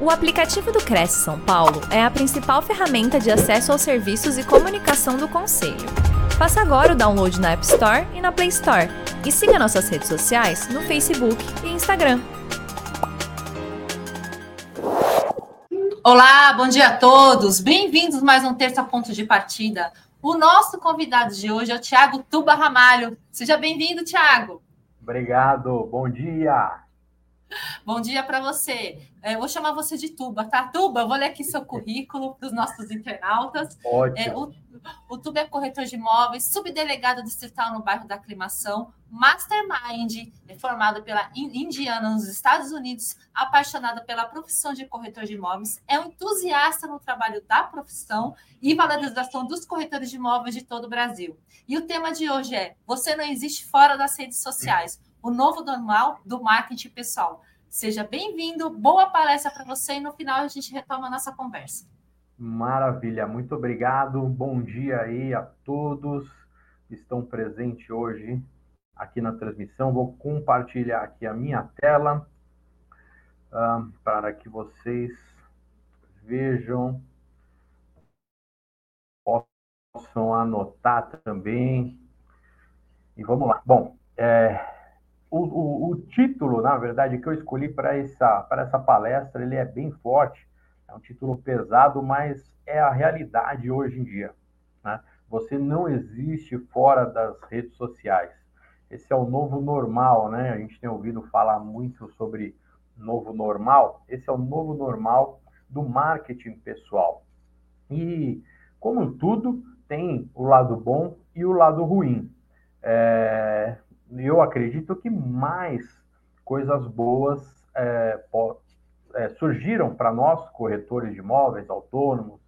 O aplicativo do Cresce São Paulo é a principal ferramenta de acesso aos serviços e comunicação do Conselho. Faça agora o download na App Store e na Play Store. E siga nossas redes sociais no Facebook e Instagram. Olá, bom dia a todos. Bem-vindos mais um Terça Ponto de Partida. O nosso convidado de hoje é o Tiago Tuba Ramalho. Seja bem-vindo, Tiago. Obrigado, bom dia. Bom dia para você. É, eu vou chamar você de Tuba, tá? Tuba, vou ler aqui seu currículo para os nossos internautas. É, o, o Tuba é corretor de imóveis, subdelegado distrital no bairro da Aclimação, mastermind, é formado pela Indiana nos Estados Unidos, apaixonado pela profissão de corretor de imóveis, é um entusiasta no trabalho da profissão e valorização dos corretores de imóveis de todo o Brasil. E o tema de hoje é: Você não existe fora das redes sociais o novo normal do marketing pessoal. Seja bem-vindo, boa palestra para você e no final a gente retoma a nossa conversa. Maravilha, muito obrigado. Bom dia aí a todos que estão presentes hoje aqui na transmissão. Vou compartilhar aqui a minha tela uh, para que vocês vejam, possam anotar também. E vamos lá. Bom, é, o, o, o, título, na verdade, que eu escolhi para essa, essa palestra, ele é bem forte, é um título pesado, mas é a realidade hoje em dia. Né? Você não existe fora das redes sociais. Esse é o novo normal, né? A gente tem ouvido falar muito sobre novo normal. Esse é o novo normal do marketing pessoal. E, como tudo, tem o lado bom e o lado ruim. É, eu acredito que mais coisas boas é, é, surgiram para nós, corretores de imóveis, autônomos,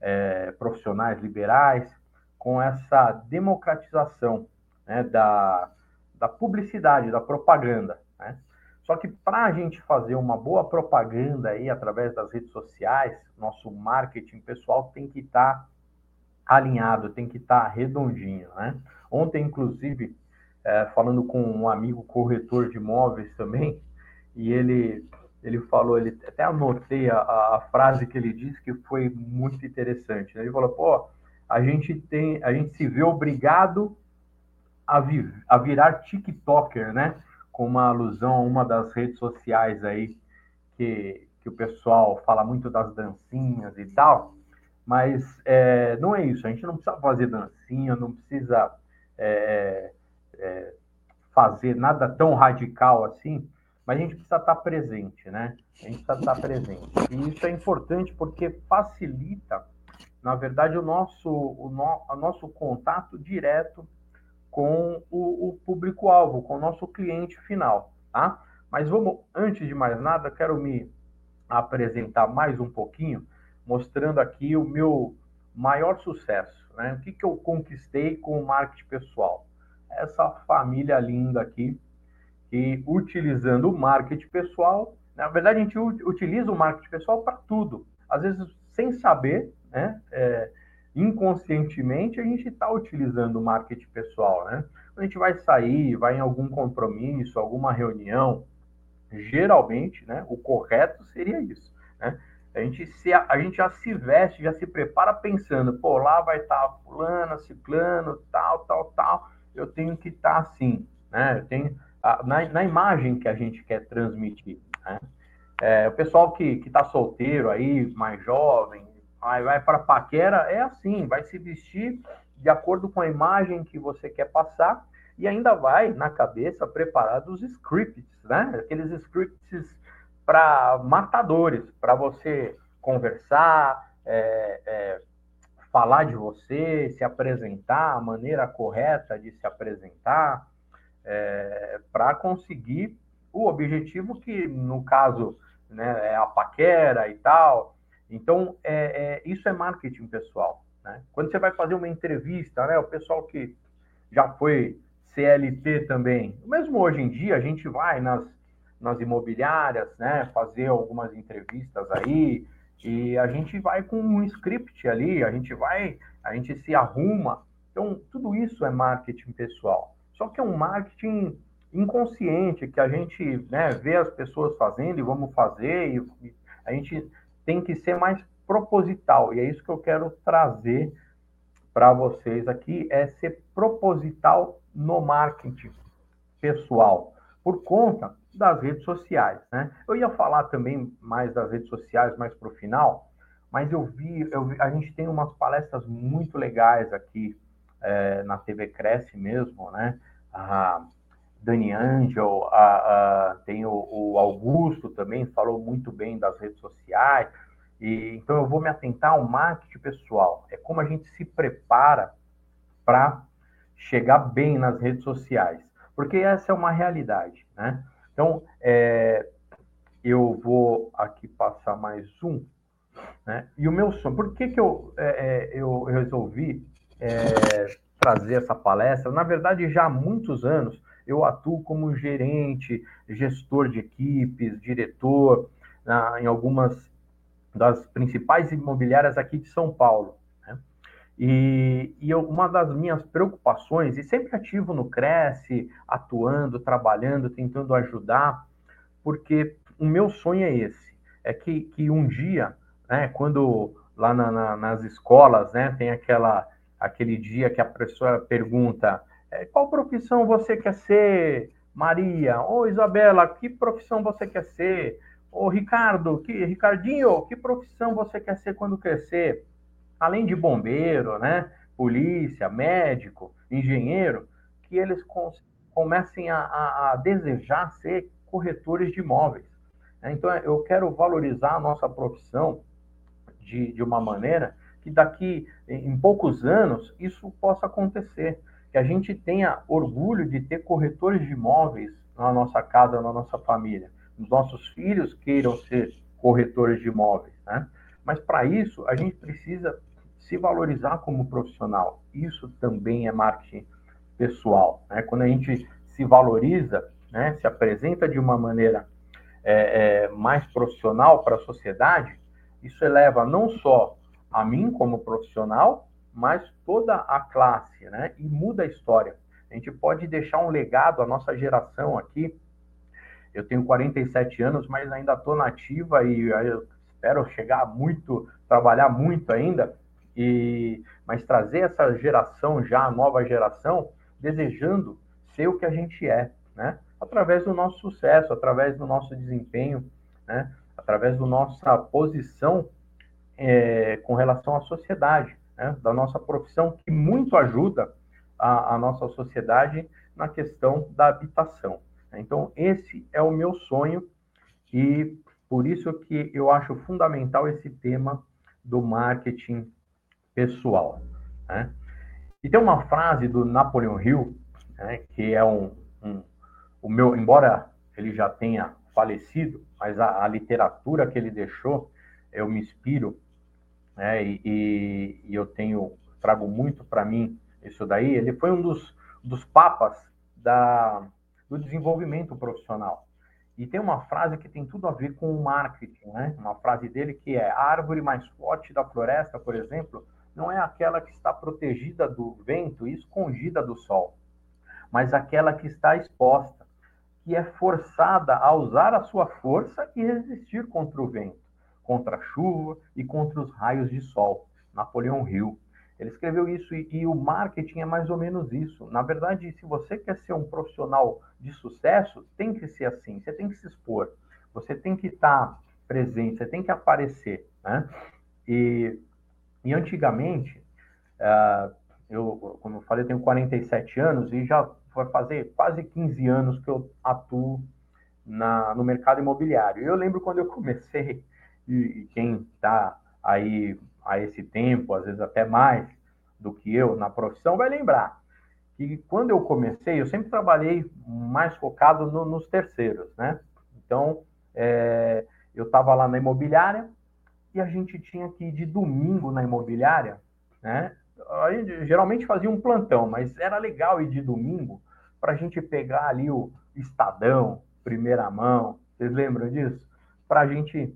é, profissionais liberais, com essa democratização né, da, da publicidade, da propaganda. Né? Só que para a gente fazer uma boa propaganda aí através das redes sociais, nosso marketing pessoal tem que estar tá alinhado, tem que estar tá redondinho. Né? Ontem, inclusive, é, falando com um amigo corretor de imóveis também, e ele, ele falou, ele até anotei a, a frase que ele disse que foi muito interessante. Né? Ele falou, pô, a gente tem, a gente se vê obrigado a, vi, a virar TikToker, né? Com uma alusão a uma das redes sociais aí que, que o pessoal fala muito das dancinhas e tal, mas é, não é isso. A gente não precisa fazer dancinha, não precisa é, é, fazer nada tão radical assim, mas a gente precisa estar presente, né? A gente precisa estar presente. E isso é importante porque facilita, na verdade, o nosso, o, no, o nosso contato direto com o, o público-alvo, com o nosso cliente final, tá? Mas vamos, antes de mais nada, quero me apresentar mais um pouquinho, mostrando aqui o meu maior sucesso, né? O que, que eu conquistei com o marketing pessoal? Essa família linda aqui, que utilizando o marketing pessoal, na verdade a gente utiliza o marketing pessoal para tudo, às vezes sem saber, né? É, inconscientemente a gente está utilizando o marketing pessoal, né? A gente vai sair, vai em algum compromisso, alguma reunião, geralmente, né? O correto seria isso, né? A gente, se, a gente já se veste, já se prepara pensando, pô, lá vai estar tá fulana, ciclano, tal, tal, tal eu tenho que estar tá assim, né? Eu tenho a, na, na, imagem que a gente quer transmitir, né? É, o pessoal que está solteiro aí, mais jovem, vai, vai para paquera, é assim, vai se vestir de acordo com a imagem que você quer passar e ainda vai na cabeça preparar os scripts, né? Aqueles scripts para matadores, para você conversar, é, é, falar de você, se apresentar, a maneira correta de se apresentar, é, para conseguir o objetivo que, no caso, né, é a paquera e tal. Então, é, é, isso é marketing pessoal. Né? Quando você vai fazer uma entrevista, né, o pessoal que já foi CLT também, mesmo hoje em dia, a gente vai nas, nas imobiliárias, né, fazer algumas entrevistas aí, e a gente vai com um script ali, a gente vai, a gente se arruma. Então, tudo isso é marketing pessoal. Só que é um marketing inconsciente que a gente né, vê as pessoas fazendo e vamos fazer, e, A gente tem que ser mais proposital, e é isso que eu quero trazer para vocês aqui, é ser proposital no marketing pessoal, por conta das redes sociais, né? Eu ia falar também mais das redes sociais mais para o final, mas eu vi, eu vi, a gente tem umas palestras muito legais aqui é, na TV Cresce mesmo, né? A Dani Angel, a, a, tem o, o, Augusto também, falou muito bem das redes sociais. E, então eu vou me atentar ao marketing pessoal. É como a gente se prepara para chegar bem nas redes sociais. Porque essa é uma realidade, né? Então, é, eu vou aqui passar mais um. Né? E o meu sonho, por que, que eu, é, é eu resolvi é, trazer essa palestra? Na verdade, já há muitos anos eu atuo como gerente, gestor de equipes, diretor na, em algumas das principais imobiliárias aqui de São Paulo. E, e eu, uma das minhas preocupações, e sempre ativo no Cresce, atuando, trabalhando, tentando ajudar, porque o meu sonho é esse, é que, que um dia né? Quando lá na, na, nas escolas, né, tem aquela aquele dia que a professora pergunta é, qual profissão você quer ser, Maria? Ou Isabela, que profissão você quer ser? Ô Ricardo, que Ricardinho, que profissão você quer ser quando crescer? Além de bombeiro, né? Polícia, médico, engenheiro, que eles comecem a, a, a desejar ser corretores de imóveis. Então, eu quero valorizar a nossa profissão de, de uma maneira que daqui em poucos anos isso possa acontecer, que a gente tenha orgulho de ter corretores de imóveis na nossa casa, na nossa família, os nossos filhos queiram ser corretores de imóveis, né? Mas para isso a gente precisa se valorizar como profissional. Isso também é marketing pessoal, né? Quando a gente se valoriza, né, se apresenta de uma maneira é, é, mais profissional para a sociedade, isso eleva não só a mim como profissional, mas toda a classe, né? E muda a história. A gente pode deixar um legado à nossa geração aqui. Eu tenho 47 anos, mas ainda estou nativa e eu espero chegar muito, trabalhar muito ainda. E mas trazer essa geração já, a nova geração, desejando ser o que a gente é, né? Através do nosso sucesso, através do nosso desempenho, né? através da nossa posição é, com relação à sociedade, né, da nossa profissão, que muito ajuda a, a, nossa sociedade na questão da habitação. Então, esse é o meu sonho e por isso que eu acho fundamental esse tema do marketing pessoal. Né? E tem uma frase do Napoleon Hill, né, que é um, um, o meu, embora ele já tenha falecido, mas a, a literatura que ele deixou, eu me inspiro, né, e, e eu tenho, trago muito para mim isso daí. Ele foi um dos, dos papas da, do desenvolvimento profissional. E tem uma frase que tem tudo a ver com o marketing, né? Uma frase dele que é: a árvore mais forte da floresta, por exemplo, não é aquela que está protegida do vento e escondida do sol, mas aquela que está exposta que é forçada a usar a sua força e resistir contra o vento, contra a chuva e contra os raios de sol. Napoleão Hill. Ele escreveu isso e, e, o marketing é mais ou menos isso. Na verdade, se você quer ser um profissional de sucesso, tem que ser assim. Você tem que se expor. Você tem que estar presente. Você tem que aparecer, né? E, e antigamente, uh, eu, como eu falei, eu tenho 47 anos e já vai fazer quase 15 anos que eu atuo na, no mercado imobiliário. Eu lembro quando eu comecei, e, e quem está aí a esse tempo, às vezes até mais do que eu na profissão, vai lembrar que quando eu comecei, eu sempre trabalhei mais focado no, nos terceiros, né? Então, é, eu estava lá na imobiliária e a gente tinha que ir de domingo na imobiliária, né? Aí, geralmente fazia um plantão, mas era legal ir de domingo para a gente pegar ali o Estadão, primeira mão, vocês lembram disso? Para a gente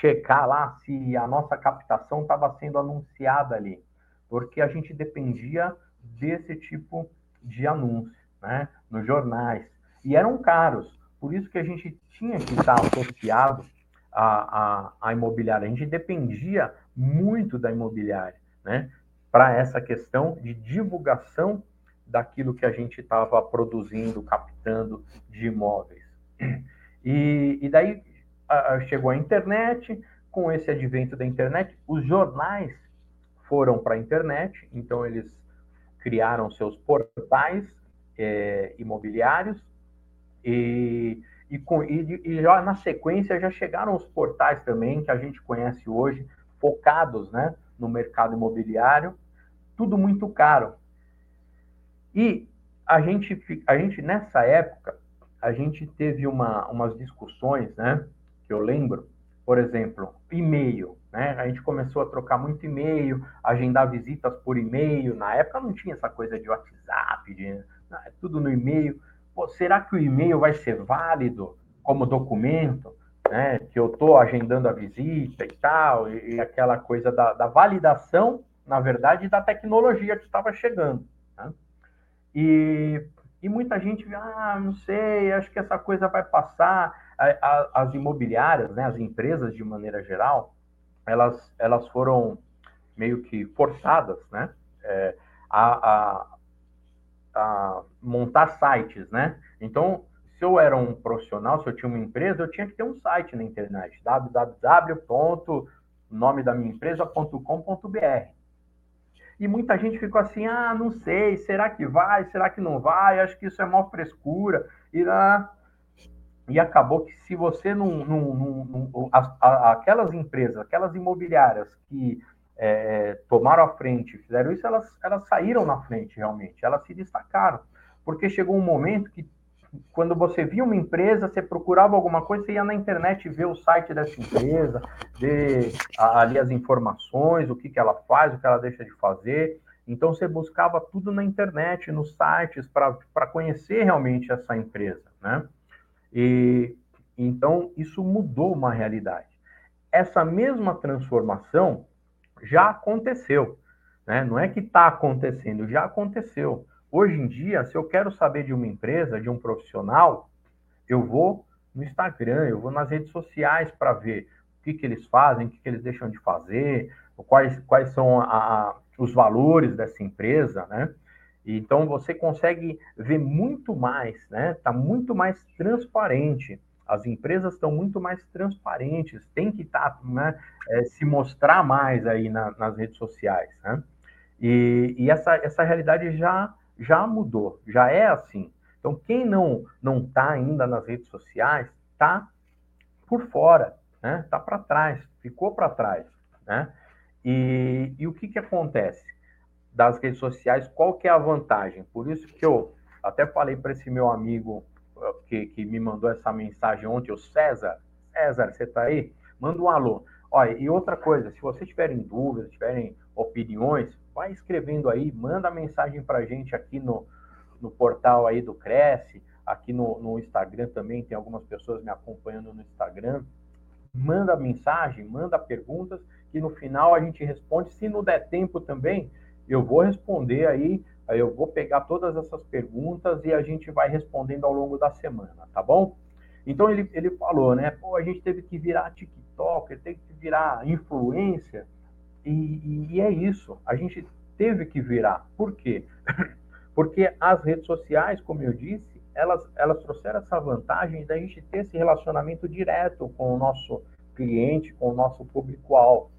checar lá se a nossa captação estava sendo anunciada ali, porque a gente dependia desse tipo de anúncio, né, nos jornais, e eram caros, por isso que a gente tinha que estar associado a, a, a imobiliária, a gente dependia muito da imobiliária, né? Para essa questão de divulgação daquilo que a gente estava produzindo, captando de imóveis. E, e daí chegou a internet, com esse advento da internet, os jornais foram para a internet, então eles criaram seus portais é, imobiliários e, e, com, e, e, já na sequência já chegaram os portais também que a gente conhece hoje, focados né, no mercado imobiliário, tudo muito caro. E a gente, a gente nessa época, a gente teve uma, umas discussões, né, que eu lembro, por exemplo, e-mail. Né? A gente começou a trocar muito e-mail, agendar visitas por e-mail. Na época não tinha essa coisa de WhatsApp, de, não, é tudo no e-mail. Pô, será que o e-mail vai ser válido como documento? Né? Que eu estou agendando a visita e tal, e, e aquela coisa da, da, validação, na verdade, da tecnologia que estava chegando. Né? E, e muita gente, ah, não sei, acho que essa coisa vai passar. As imobiliárias, né, as empresas de maneira geral, elas, elas foram meio que forçadas, né, é, a, a, a, montar sites, né? Então, se eu era um profissional, se eu tinha uma empresa, eu tinha que ter um site na internet, www.nome da minha. E muita gente ficou assim, ah, não sei, será que vai, será que não vai? Acho que isso é mó frescura. E, ah, e acabou que se você não. não, não, a, aquelas empresas, aquelas imobiliárias que é, tomaram a frente, fizeram isso, elas, elas saíram na frente realmente, elas se destacaram. Porque chegou um momento que, quando você via uma empresa, você procurava alguma coisa, você ia na internet ver o site dessa empresa, ver ali as informações, o que, que ela faz, o que ela deixa de fazer. Então, você buscava tudo na internet, nos sites, para conhecer realmente essa empresa, né? E então isso mudou uma realidade. Essa mesma transformação já aconteceu, né? Não é que está acontecendo, já aconteceu. Hoje em dia, se eu quero saber de uma empresa, de um profissional, eu vou no Instagram, eu vou nas redes sociais para ver o que, que eles fazem, o que, que eles deixam de fazer, quais, quais são a, a, os valores dessa empresa, né? Então você consegue ver muito mais, né? Está muito mais transparente. As empresas estão muito mais transparentes, tem que estar, tá, né, é, se mostrar mais aí na, nas redes sociais, né? E, e, essa, essa realidade já, já mudou, já é assim. Então quem não não está ainda nas redes sociais está por fora, né? Está para trás, ficou para trás, né? E, e o que que acontece? Das redes sociais, qual que é a vantagem? Por isso que eu até falei para esse meu amigo eh, que, que me mandou essa mensagem ontem, o César. César, você está aí? Manda um alô. Olha, e outra coisa, se vocês tiverem dúvidas, tiverem opiniões, vai escrevendo aí, manda mensagem para a gente aqui no, no portal aí do Cresce, aqui no, no Instagram também, tem algumas pessoas me acompanhando no Instagram. Manda mensagem, manda perguntas, que no final a gente responde. Se não der tempo também, eu vou responder aí, eu vou pegar todas essas perguntas e a gente vai respondendo ao longo da semana, tá bom? Então ele, ele falou, né? Pô, a gente teve que virar TikTok, teve que virar influência, e, e, e é isso, a gente teve que virar. Por quê? Porque as redes sociais, como eu disse, elas, elas trouxeram essa vantagem da gente ter esse relacionamento direto com o nosso cliente, com o nosso público-alvo.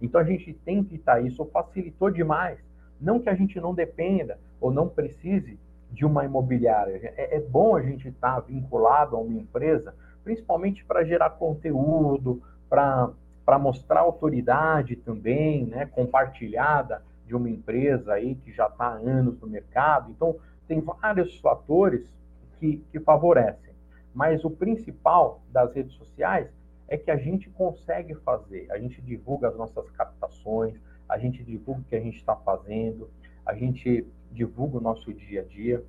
Então a gente tem que estar, isso facilitou demais. Não que a gente não dependa ou não precise de uma imobiliária. É, é bom a gente estar vinculado a uma empresa, principalmente para gerar conteúdo, para mostrar autoridade também, né, compartilhada de uma empresa aí que já está há anos no mercado. Então, tem vários fatores que, que favorecem. Mas o principal das redes sociais é que a gente consegue fazer. A gente divulga as nossas captações, a gente divulga o que a gente está fazendo, a gente divulga o nosso dia a dia.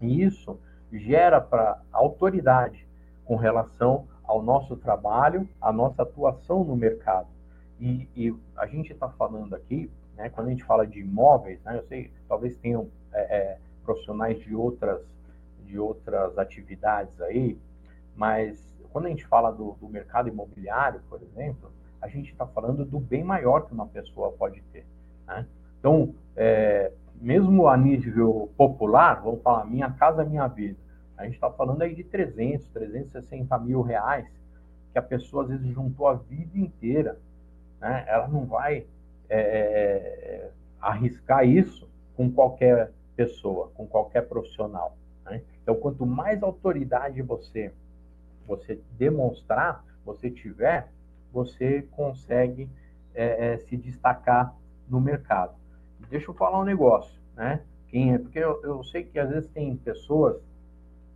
E isso gera para autoridade com relação ao nosso trabalho, à nossa atuação no mercado. E, e a gente está falando aqui, né, quando a gente fala de imóveis, né, eu sei, talvez tenham é, é, profissionais de outras, de outras atividades aí, mas quando a gente fala do, do mercado imobiliário, por exemplo, a gente está falando do bem maior que uma pessoa pode ter. Né? Então, é, mesmo a nível popular, vamos falar minha casa, minha vida, a gente está falando aí de 300, 360 mil reais que a pessoa às vezes juntou a vida inteira. Né? Ela não vai é, arriscar isso com qualquer pessoa, com qualquer profissional. Né? Então, quanto mais autoridade você você demonstrar, você tiver, você consegue é, é, se destacar no mercado. Deixa eu falar um negócio, né? Quem é, porque eu, eu sei que às vezes tem pessoas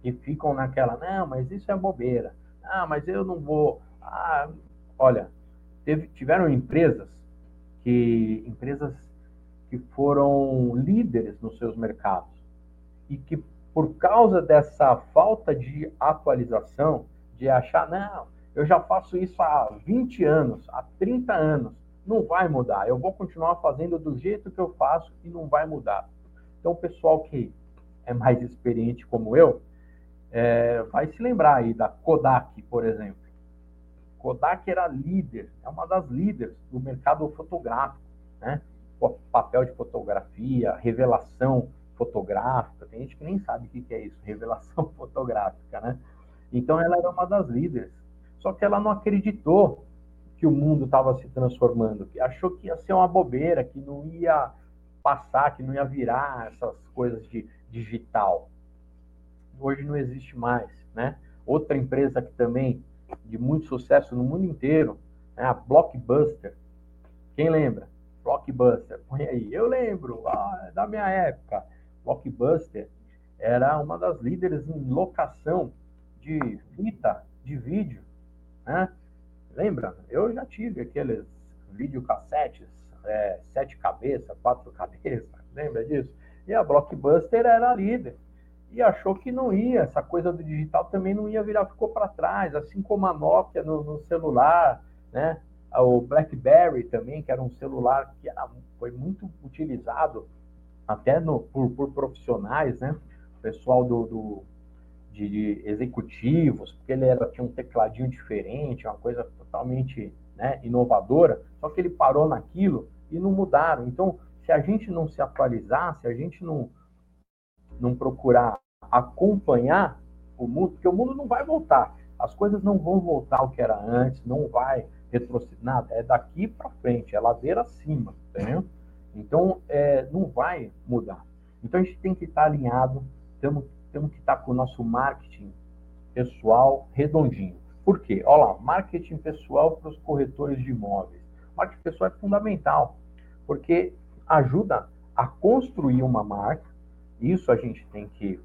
que ficam naquela, não, mas isso é bobeira. Ah, mas eu não vou. Ah, olha, teve, tiveram empresas que empresas que foram líderes nos seus mercados e que por causa dessa falta de atualização, de achar, não, eu já faço isso há 20 anos, há 30 anos, não vai mudar, eu vou continuar fazendo do jeito que eu faço e não vai mudar. Então, o pessoal que é mais experiente como eu, é, vai se lembrar aí da Kodak, por exemplo. Kodak era líder, é uma das líderes do mercado fotográfico, né? papel de fotografia, revelação fotográfica. Tem gente que nem sabe o que é isso, revelação fotográfica, né? Então ela era uma das líderes. Só que ela não acreditou que o mundo estava se transformando, que achou que ia ser uma bobeira, que não ia passar, que não ia virar essas coisas de digital. Hoje não existe mais, né? Outra empresa que também de muito sucesso no mundo inteiro, é a Blockbuster. Quem lembra? Blockbuster, põe aí. Eu lembro, ah, da minha época. Blockbuster era uma das líderes em locação de fita de vídeo, né? Lembra? Eu já tive aqueles videocassetes, é, sete cabeças, quatro cabeças, lembra disso? E a Blockbuster era a líder. E achou que não ia, essa coisa do digital também não ia virar, ficou para trás, assim como a Nokia no, no celular, né? o BlackBerry também, que era um celular que era, foi muito utilizado até no, por, por profissionais, né? O pessoal do, do de, de, executivos, porque ele era, tinha um tecladinho diferente, uma coisa totalmente né, inovadora, só que ele parou naquilo e não mudaram. Então, se a gente não se atualizar, se a gente não, não procurar acompanhar o mundo, porque o mundo não vai voltar, as coisas não vão voltar ao que era antes, não vai retroceder, nada, é daqui para frente, é ladeira acima, entendeu? Então, é, não vai mudar. Então, a gente tem que estar alinhado, temos, temos que estar com o nosso marketing pessoal redondinho. Por quê? Olha lá, marketing pessoal para os corretores de imóveis. Marketing pessoal é fundamental, porque ajuda a construir uma marca. Isso a gente tem que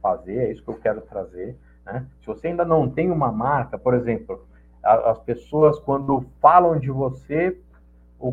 fazer, é isso que eu quero trazer. Né? Se você ainda não tem uma marca, por exemplo, as pessoas, quando falam de você, o,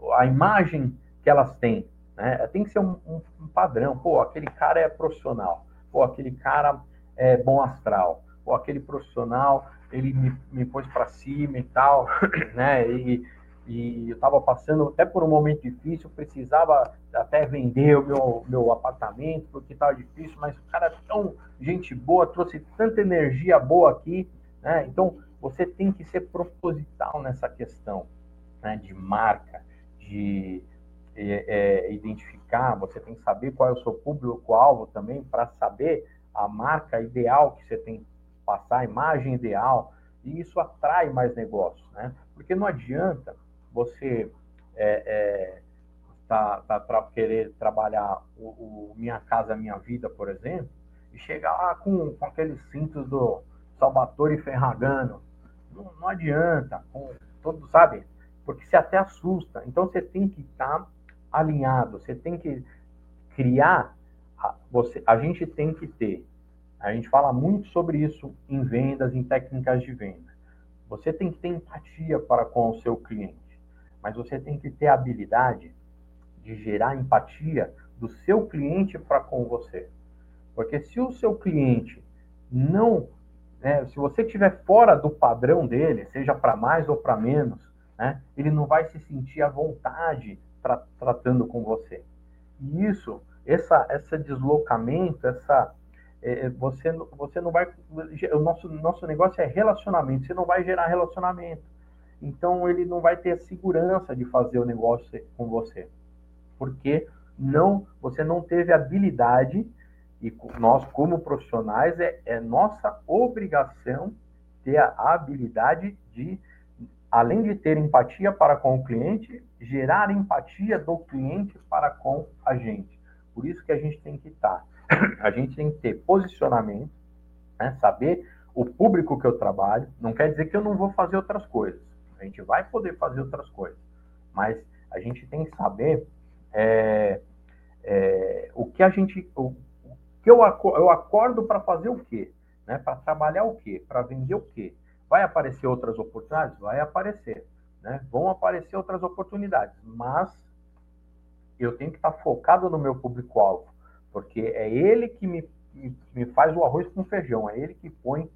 o, a imagem que elas têm, né? Tem que ser um, um, um, padrão. Pô, aquele cara é profissional. Pô, aquele cara é bom astral. Pô, aquele profissional, ele me, me pôs para cima e tal, né? E, e eu estava passando até por um momento difícil, precisava até vender o meu, meu apartamento, porque estava difícil, mas o cara é tão gente boa, trouxe tanta energia boa aqui, né? Então, você tem que ser proposital nessa questão né, de marca, de é, é, você tem que saber qual é o seu público-alvo também, para saber a marca ideal que você tem que passar, a imagem ideal, e isso atrai mais negócios, né? Porque não adianta você é, é, tá, tá querer trabalhar o, o, Minha Casa Minha Vida, por exemplo, e chegar lá com, com aqueles cintos do Salvatore Ferragamo, não, não adianta, com todo, sabe? Porque você até assusta. Então você tem que estar tá alinhado, você tem que criar, você, a gente tem que ter, a gente fala muito sobre isso em vendas, em técnicas de venda. Você tem que ter empatia para com o seu cliente, mas você tem que ter a habilidade de gerar empatia do seu cliente para com você. Porque se o seu cliente não né? Se você estiver fora do padrão dele, seja para mais ou para menos, né? ele não vai se sentir à vontade tra tratando com você. E isso, essa, esse deslocamento, essa, é, você, você não vai. O nosso, nosso negócio é relacionamento, você não vai gerar relacionamento. Então ele não vai ter a segurança de fazer o negócio com você. Porque não, você não teve habilidade, e nós, como profissionais, é, é nossa obrigação ter a habilidade de, além de ter empatia para com o cliente, gerar empatia do cliente para com a gente. Por isso que a gente tem que estar. A gente tem que ter posicionamento, né? saber o público que eu trabalho. Não quer dizer que eu não vou fazer outras coisas. A gente vai poder fazer outras coisas. Mas a gente tem que saber é, é, o que a gente. O, que eu, eu acordo para fazer o quê? Né? Para trabalhar o quê? Para vender o quê? Vai aparecer outras oportunidades? Vai aparecer. Né? Vão aparecer outras oportunidades, mas eu tenho que estar focado no meu público-alvo, porque é ele que me, me faz o arroz com feijão, é ele que põe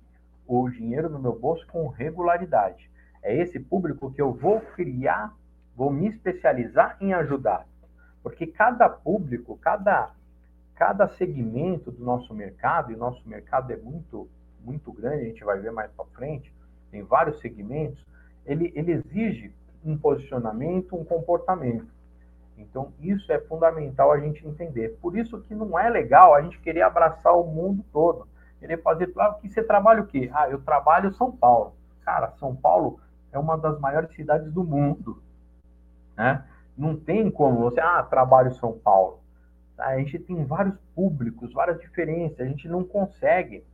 o dinheiro no meu bolso com regularidade. É esse público que eu vou criar, vou me especializar em ajudar. Porque cada público, cada, cada segmento do nosso mercado, e nosso mercado é muito, muito grande, a gente vai ver mais para frente, tem vários segmentos, ele, ele exige um posicionamento, um comportamento. Então, isso é fundamental a gente entender. Por isso que não é legal a gente querer abraçar o mundo todo. Querer fazer, ah, que você trabalha o quê? Ah, eu trabalho São Paulo. Cara, São Paulo é uma das maiores cidades do mundo. Né? Não tem como você, ah, trabalho São Paulo. A gente tem vários públicos, várias diferenças. A gente não consegue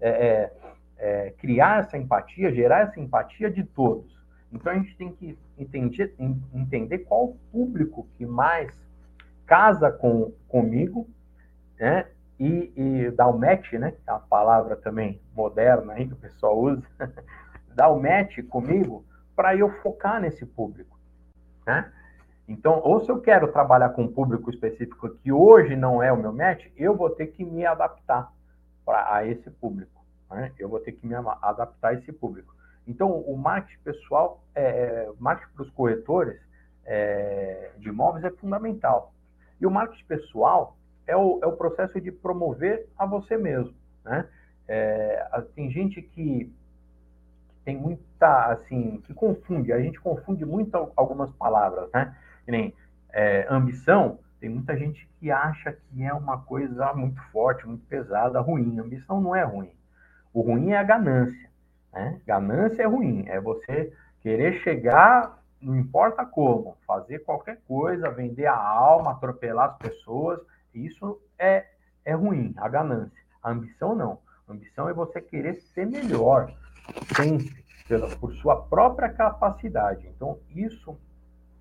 é, é, é criar essa empatia, gerar essa empatia de todos. Então a gente tem que entender, entender qual o público que mais casa com, comigo, né? E, e dar o match, né? É uma palavra também moderna aí que o pessoal usa, dar o match comigo para eu focar nesse público, né? Então, ou se eu quero trabalhar com um público específico que hoje não é o meu match, eu vou ter que me adaptar pra, a esse público. Né? Eu vou ter que me adaptar a esse público. Então, o marketing pessoal, é, é marketing para os corretores é, de imóveis é fundamental. E o marketing pessoal é o, é o processo de promover a você mesmo. Né? É, tem gente que tem muita, assim, que confunde, a gente confunde muito algumas palavras, né? Que nem é, ambição, tem muita gente que acha que é uma coisa muito forte, muito pesada, ruim. Ambição não é ruim. O ruim é a ganância. Né? Ganância é ruim, é você querer chegar, não importa como, fazer qualquer coisa, vender a alma, atropelar as pessoas, isso é, é ruim, a ganância. A ambição não. A ambição é você querer ser melhor, sempre, pela, por sua própria capacidade. Então, isso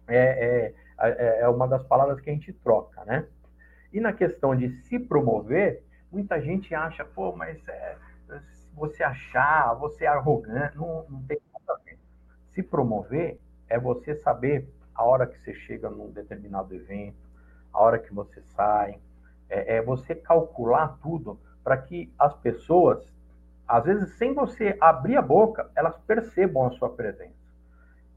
é, é, é, é uma das palavras que a gente troca, né? E na questão de se promover, muita gente acha, pô, mas é, você achar, você é arrogante, não, não tem nada a ver. Se promover é você saber a hora que você chega num determinado evento, a hora que você sai, é, é você calcular tudo para que as pessoas, às vezes sem você abrir a boca, elas percebam a sua presença.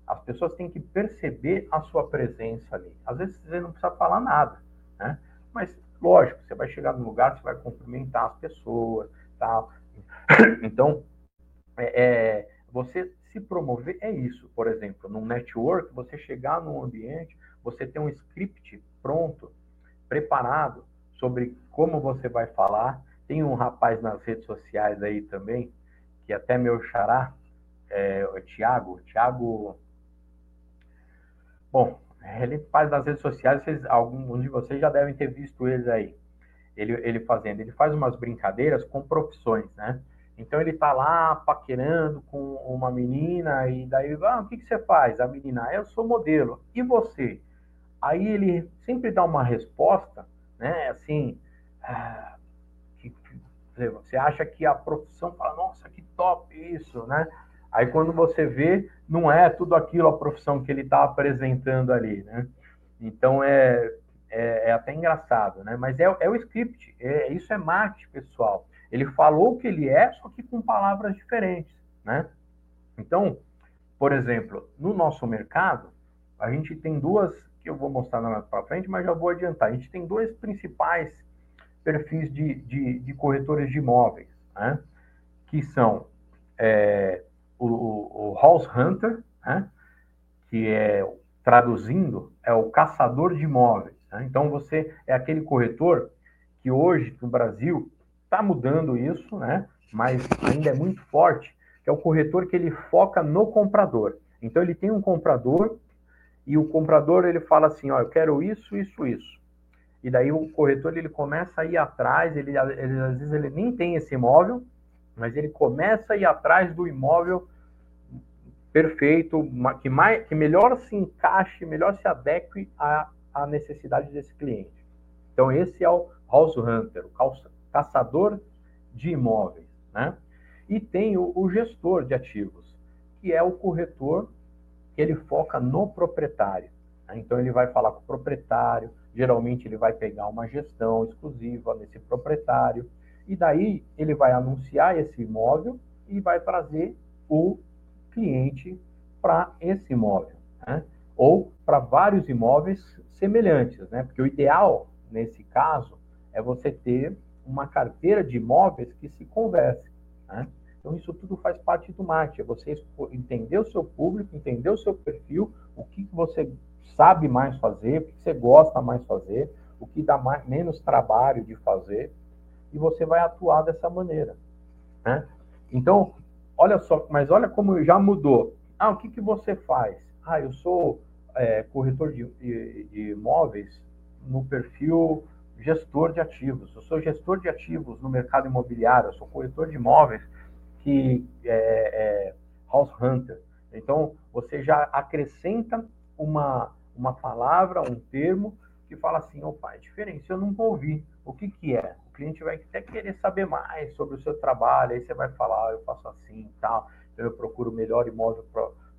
As pessoas têm que perceber a sua presença ali. Às vezes você não precisa falar nada, né? Mas lógico, você vai chegar no lugar, você vai cumprimentar as pessoas, tal. Então, é, é, você se promover é isso. Por exemplo, num network, você chegar num ambiente, você ter um script pronto, preparado sobre como você vai falar. Tem um rapaz nas redes sociais aí também, que até meu xará, é, o Thiago. Thiago. Bom, ele faz nas redes sociais, vocês, alguns de vocês já devem ter visto eles aí. Ele, ele fazendo, ele faz umas brincadeiras com profissões, né? Então ele tá lá paquerando com uma menina e daí, ah, o que, que você faz? A menina, ah, eu sou modelo. E você? Aí ele sempre dá uma resposta, né? Assim, ah, você acha que a profissão fala, nossa, que top isso, né? Aí quando você vê, não é tudo aquilo a profissão que ele está apresentando ali, né? Então é, é, é, até engraçado, né? Mas é, é o script, é, isso é marketing pessoal. Ele falou o que ele é, só que com palavras diferentes, né? Então, por exemplo, no nosso mercado, a gente tem duas, que eu vou mostrar mais para frente, mas já vou adiantar. A gente tem dois principais perfis de, de, de corretores de imóveis, né? que são é, o, o, House Hunter, né? que é, traduzindo, é o caçador de imóveis. Né? Então, você é aquele corretor que hoje, no Brasil, está mudando isso, né? mas ainda é muito forte, que é o corretor que ele foca no comprador. Então, ele tem um comprador e o comprador ele fala assim, ó, eu quero isso, isso, isso. E daí o corretor ele começa a ir atrás, ele, ele, às vezes ele nem tem esse imóvel, mas ele começa a ir atrás do imóvel perfeito, que, mais, que melhor se encaixe, melhor se adeque à, à necessidade desse cliente. Então esse é o House Hunter, o caçador de imóveis, né? E tem o, o gestor de ativos, que é o corretor que ele foca no proprietário. Né? Então ele vai falar com o proprietário, geralmente ele vai pegar uma gestão exclusiva nesse proprietário, e daí ele vai anunciar esse imóvel e vai trazer o cliente para esse imóvel, né? ou para vários imóveis semelhantes, né? Porque o ideal nesse caso é você ter uma carteira de imóveis que se converse, né? Então isso tudo faz parte do marketing, é você entender o seu público, entender o seu perfil, o que você sabe mais fazer, o que você gosta mais fazer, o que dá mais, menos trabalho de fazer, e você vai atuar dessa maneira. Né? Então, olha só, mas olha como já mudou. Ah, o que, que você faz? Ah, eu sou é, corretor de, de, de imóveis no perfil gestor de ativos. Eu sou gestor de ativos no mercado imobiliário, eu sou corretor de imóveis que é, é house hunter. Então, você já acrescenta uma, uma palavra, um termo que fala assim, opa, é diferente, eu nunca ouvi. O que que é? O cliente vai até querer saber mais sobre o seu trabalho, aí você vai falar, ah, eu faço assim e tal, então eu procuro o melhor imóvel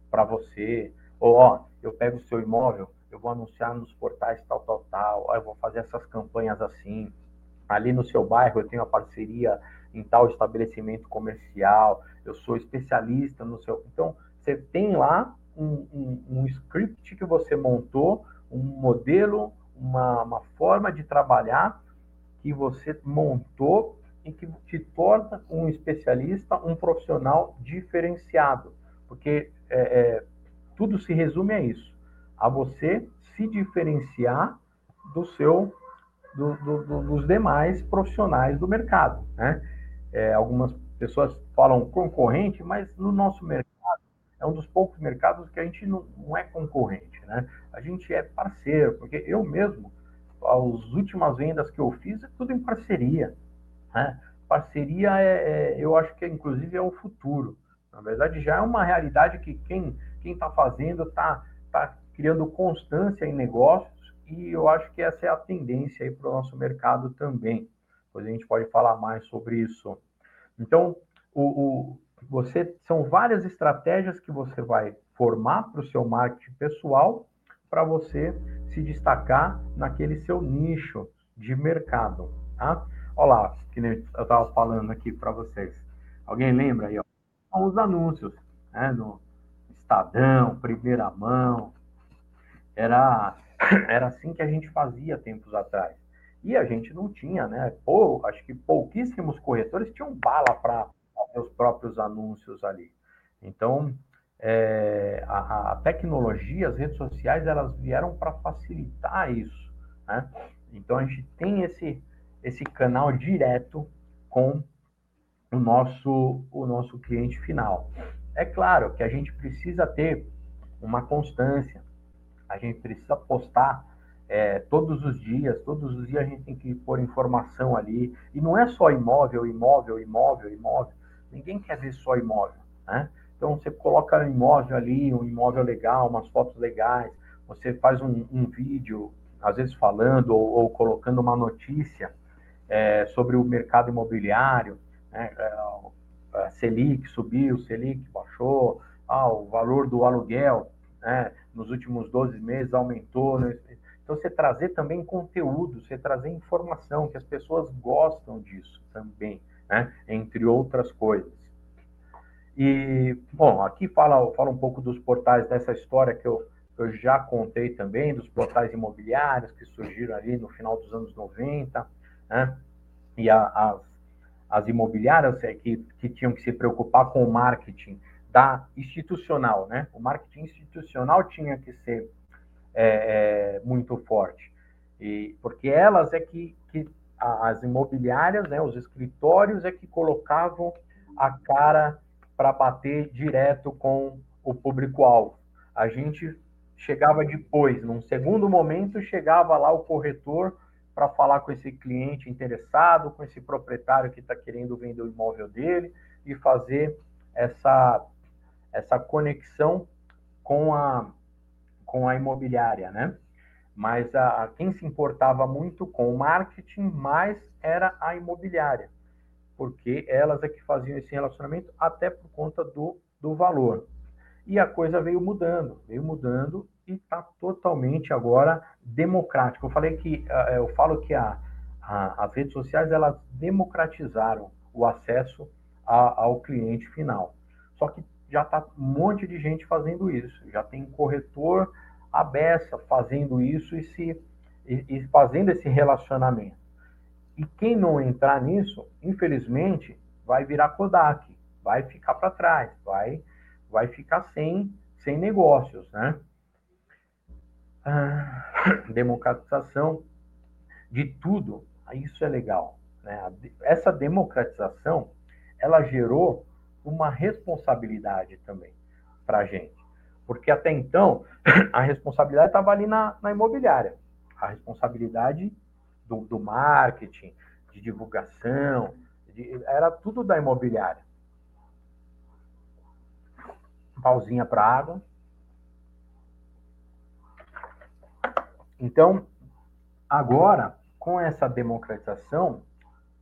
para você, ou ó, eu pego o seu imóvel, eu vou anunciar nos portais tal, tal, tal, eu vou fazer essas campanhas assim, ali no seu bairro eu tenho a parceria em tal estabelecimento comercial, eu sou especialista no seu... Então, você tem lá um, um, um script que você montou, um modelo, uma, uma forma de trabalhar que você montou e que te torna um especialista, um profissional diferenciado. Porque é, é, tudo se resume a isso, a você se diferenciar do seu, do, do, do, dos demais profissionais do mercado. Né? É, algumas pessoas falam concorrente, mas no nosso mercado é um dos poucos mercados que a gente não, não é concorrente, né? A gente é parceiro, porque eu mesmo, as últimas vendas que eu fiz, é tudo em parceria, né? Parceria, é, é eu acho que inclusive é o futuro. Na verdade, já é uma realidade que quem está fazendo está tá criando constância em negócios e eu acho que essa é a tendência aí para o nosso mercado também. Depois a gente pode falar mais sobre isso. Então, o, o você são várias estratégias que você vai formar para o seu marketing pessoal para você se destacar naquele seu nicho de mercado, tá? Olha lá, que eu estava falando aqui para vocês. Alguém lembra aí? Ó? Os anúncios, né? No Estadão, Primeira Mão. Era, era assim que a gente fazia tempos atrás. E a gente não tinha, né? Pô, acho que pouquíssimos corretores tinham bala para os próprios anúncios ali. Então, é, a, a, tecnologia, as redes sociais, elas vieram para facilitar isso. Né? Então, a gente tem esse, esse canal direto com o nosso, o nosso cliente final. É claro que a gente precisa ter uma constância, a gente precisa postar é, todos os dias, todos os dias a gente tem que pôr informação ali, e não é só imóvel, imóvel, imóvel, imóvel, Ninguém quer ver só imóvel, né? Então você coloca um imóvel ali, um imóvel legal, umas fotos legais, você faz um, um vídeo, às vezes falando ou, ou colocando uma notícia é, sobre o mercado imobiliário, né? É, a Selic subiu, Selic baixou, ah, o valor do aluguel né? nos últimos 12 meses aumentou. Né? Então, você trazer também conteúdo, você trazer informação, que as pessoas gostam disso também né? entre outras coisas. E, bom, aqui fala, fala um pouco dos portais dessa história que eu, eu já contei também, dos portais imobiliários que surgiram ali no final dos anos 90, né? e a, as, as imobiliárias é, que, que tinham que se preocupar com o marketing da institucional, né? O marketing institucional tinha que ser é, é, muito forte, e porque elas é que, que as imobiliárias, né, os escritórios é que colocavam a cara para bater direto com o público-alvo. A gente chegava depois, num segundo momento, chegava lá o corretor para falar com esse cliente interessado, com esse proprietário que está querendo vender o imóvel dele e fazer essa, essa conexão com a, com a imobiliária, né? Mas a, a, quem se importava muito com o marketing mais era a imobiliária, porque elas é que faziam esse relacionamento até por conta do, do valor. E a coisa veio mudando, veio mudando e está totalmente agora democrático. Eu falei que eh, eu falo que a, a, as redes sociais elas democratizaram o acesso a, ao cliente final. Só que já está um monte de gente fazendo isso. Já tem corretor abessa fazendo isso e se e, e fazendo esse relacionamento. E quem não entrar nisso, infelizmente, vai virar Kodak, vai ficar para trás, vai vai ficar sem, sem negócios, né? Ah, democratização de tudo, isso é legal. Né? Essa democratização, ela gerou uma responsabilidade também para a gente. Porque até então, a responsabilidade estava ali na, na imobiliária. A responsabilidade do, do marketing, de divulgação, de, era tudo da imobiliária pausinha para água. Então, agora, com essa democratização,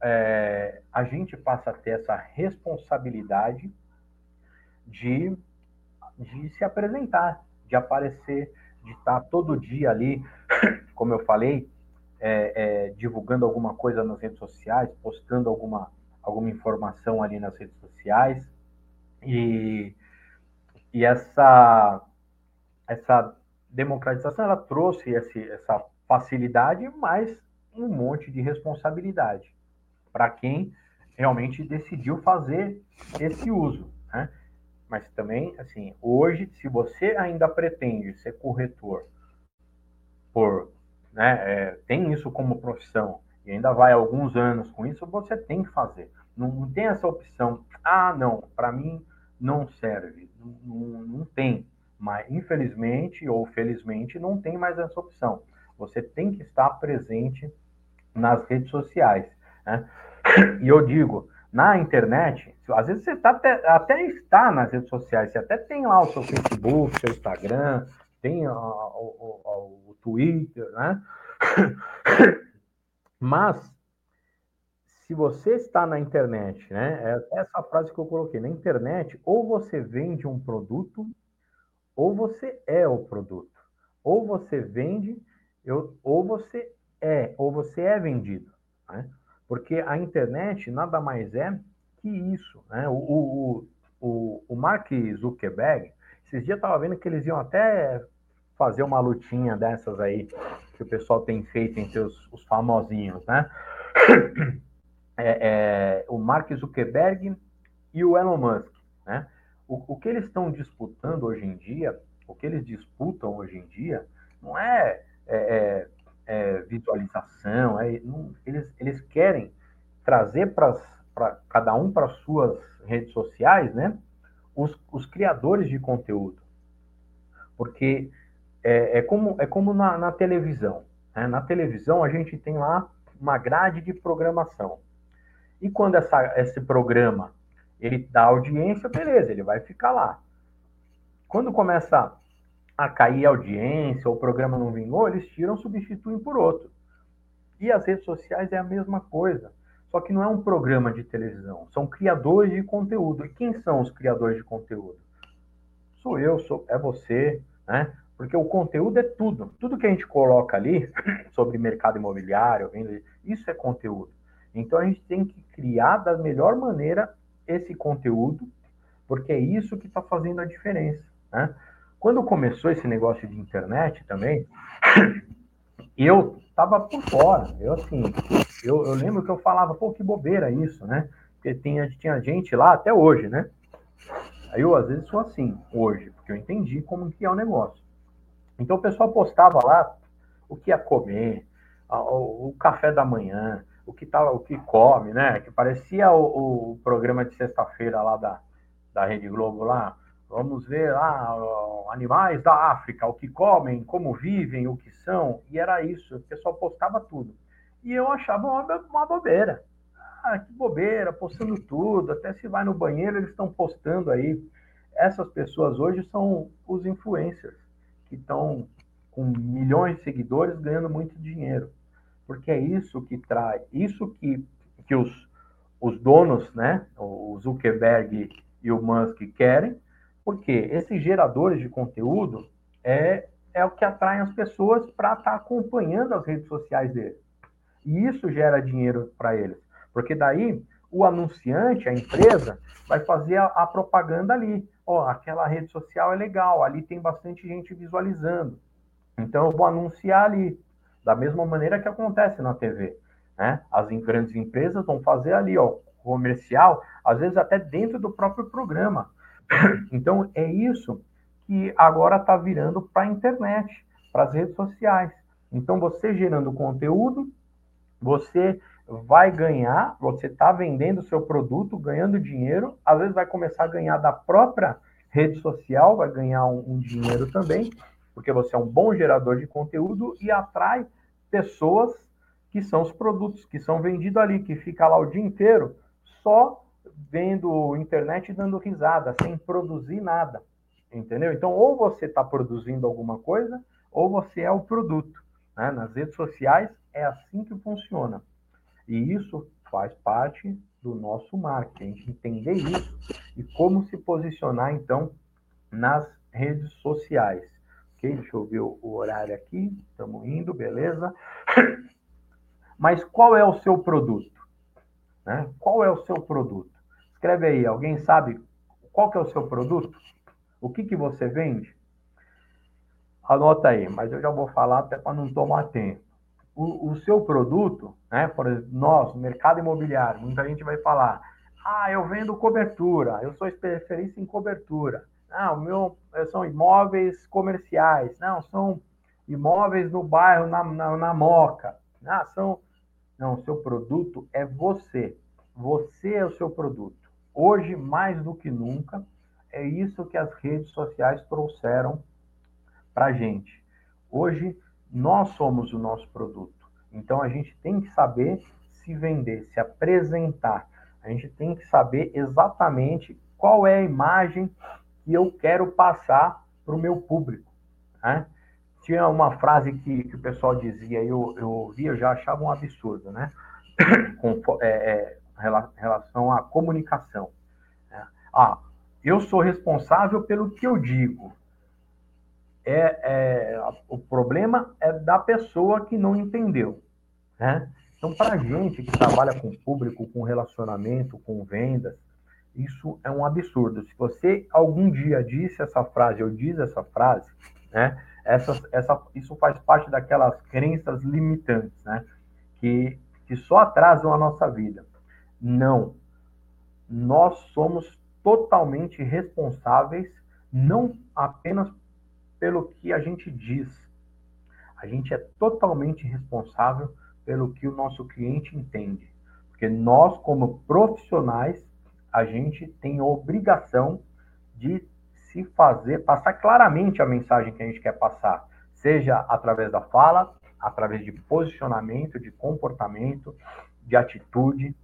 é, a gente passa a ter essa responsabilidade de, de se apresentar, de aparecer, de estar todo dia ali, como eu falei, é, é, divulgando alguma coisa nas redes sociais, postando alguma, alguma informação ali nas redes sociais. E e essa, essa democratização ela trouxe esse, essa facilidade, mas um monte de responsabilidade para quem realmente decidiu fazer esse uso. Né? Mas também, assim, hoje, se você ainda pretende ser corretor por, né, é, tem isso como profissão e ainda vai alguns anos com isso, você tem que fazer. Não, não tem essa opção. Ah, não, para mim não serve, não, não tem. Mas, infelizmente ou felizmente, não tem mais essa opção. Você tem que estar presente nas redes sociais. Né? E eu digo, na internet, às vezes você tá até, até, está nas redes sociais, você até tem lá o seu Facebook, seu Instagram, tem o, o, o Twitter, né? Mas se você está na internet, né? É essa frase que eu coloquei. Na internet, ou você vende um produto, ou você é o produto. Ou você vende, ou você é, ou você é vendido. Né? Porque a internet nada mais é que isso. Né? O, o, o, o Mark Zuckerberg, esses dias eu estava vendo que eles iam até fazer uma lutinha dessas aí que o pessoal tem feito entre os, os famosinhos, né? é, é, o Mark Zuckerberg e o Elon Musk. Né? O, o que eles estão disputando hoje em dia, o que eles disputam hoje em dia, não é, é, é, visualização, é, não, eles, eles querem trazer para cada um para suas redes sociais, né, os, os criadores de conteúdo. Porque é, é como, é como na, na televisão. Né? Na televisão, a gente tem lá uma grade de programação. E quando essa, esse programa ele dá audiência, beleza, ele vai ficar lá. Quando começa a cair a audiência, ou o programa não vingou, eles tiram, substituem por outro. E as redes sociais é a mesma coisa. Só que não é um programa de televisão, são criadores de conteúdo. E quem são os criadores de conteúdo? Sou eu, sou, é você, né? Porque o conteúdo é tudo. Tudo que a gente coloca ali sobre mercado imobiliário, venda, isso é conteúdo. Então a gente tem que criar da melhor maneira esse conteúdo, porque é isso que está fazendo a diferença. Né? Quando começou esse negócio de internet também, eu estava por fora. Eu assim, Eu, eu lembro que eu falava, pô, que bobeira isso, né? Porque tinha, tinha gente lá até hoje, né? Aí eu às vezes sou assim, hoje, porque eu entendi como que é o negócio. Então o pessoal postava lá o que ia comer, o, café da manhã, o que tava, o que come, né? Que parecia o, o programa de sexta-feira lá da, da Rede Globo lá. Vamos ver lá animais da África, o que comem, como vivem, o que são. E era isso, o pessoal postava tudo. E eu achava uma, uma bobeira. Ah, que bobeira, postando tudo. Até se vai no banheiro, eles estão postando aí. Essas pessoas hoje são os influencers, que estão com milhões de seguidores ganhando muito dinheiro porque é isso que traz, isso que, que os, os donos, né, o Zuckerberg e o Musk querem, porque esses geradores de conteúdo é, é o que atrai as pessoas para estar tá acompanhando as redes sociais deles. E isso gera dinheiro para eles, porque daí o anunciante, a empresa, vai fazer a, a propaganda ali. Ó, oh, aquela rede social é legal, ali tem bastante gente visualizando. Então eu vou anunciar ali. Da mesma maneira que acontece na TV. Né? As grandes empresas vão fazer ali, ó, comercial, às vezes até dentro do próprio programa. Então, é isso que agora está virando para a internet, para as redes sociais. Então, você gerando conteúdo, você vai ganhar, você está vendendo o seu produto, ganhando dinheiro, às vezes vai começar a ganhar da própria rede social, vai ganhar um, um dinheiro também, porque você é um bom gerador de conteúdo e atrai pessoas que são os produtos que são vendidos ali, que fica lá o dia inteiro só vendo internet e dando risada, sem produzir nada. Entendeu? Então, ou você está produzindo alguma coisa, ou você é o produto. Né? Nas redes sociais é assim que funciona. E isso faz parte do nosso marketing, entender isso e como se posicionar, então, nas redes sociais. Ok? Deixa eu ver o, horário aqui. Estamos indo, beleza. Mas qual é o seu produto? Né? Qual é o seu produto? Escreve aí, alguém sabe qual que é o seu produto? O que, que você vende? Anota aí, mas eu já vou falar até para não tomar tempo. O, o, seu produto, né, por exemplo, nós, mercado imobiliário, muita gente vai falar, ah, eu vendo cobertura, eu sou especialista em cobertura. Não, meu, eh, são imóveis comerciais. Não, são imóveis no bairro, na, na, na Moca. Não, são... Não, o seu produto é você. Você é o seu produto. Hoje, mais do que nunca, é isso que as redes sociais trouxeram para a gente. Hoje, nós somos o nosso produto. Então, a gente tem que saber se vender, se apresentar. A gente tem que saber exatamente qual é a imagem que eu quero passar para o meu público. Né? Tinha uma frase que, que o pessoal dizia, eu, eu ouvia, já achava um absurdo, né? Com é, é, relação à comunicação. Né? Ah, eu sou responsável pelo que eu digo. É, é, o problema é da pessoa que não entendeu. Né? Então, para a gente que trabalha com público, com relacionamento, com vendas, isso é um absurdo. Se você algum dia disse essa frase ou diz essa frase, né, essa, essa, isso faz parte daquelas crenças limitantes, né, que, que só atrasam a nossa vida. Não. Nós somos totalmente responsáveis, não apenas pelo que a gente diz. A gente é totalmente responsável pelo que o nosso cliente entende. Porque nós, como profissionais, a gente tem a obrigação de se fazer, passar claramente a mensagem que a gente quer passar, seja através da fala, através de posicionamento, de comportamento, de atitude.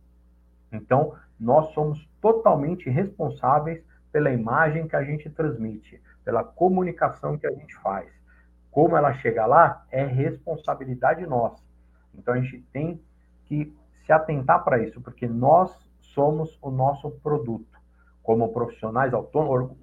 Então, nós somos totalmente responsáveis pela imagem que a gente transmite, pela comunicação que a gente faz. Como ela chega lá é responsabilidade nossa. Então, a gente tem que se atentar para isso, porque nós somos o nosso produto. Como profissionais autônomos,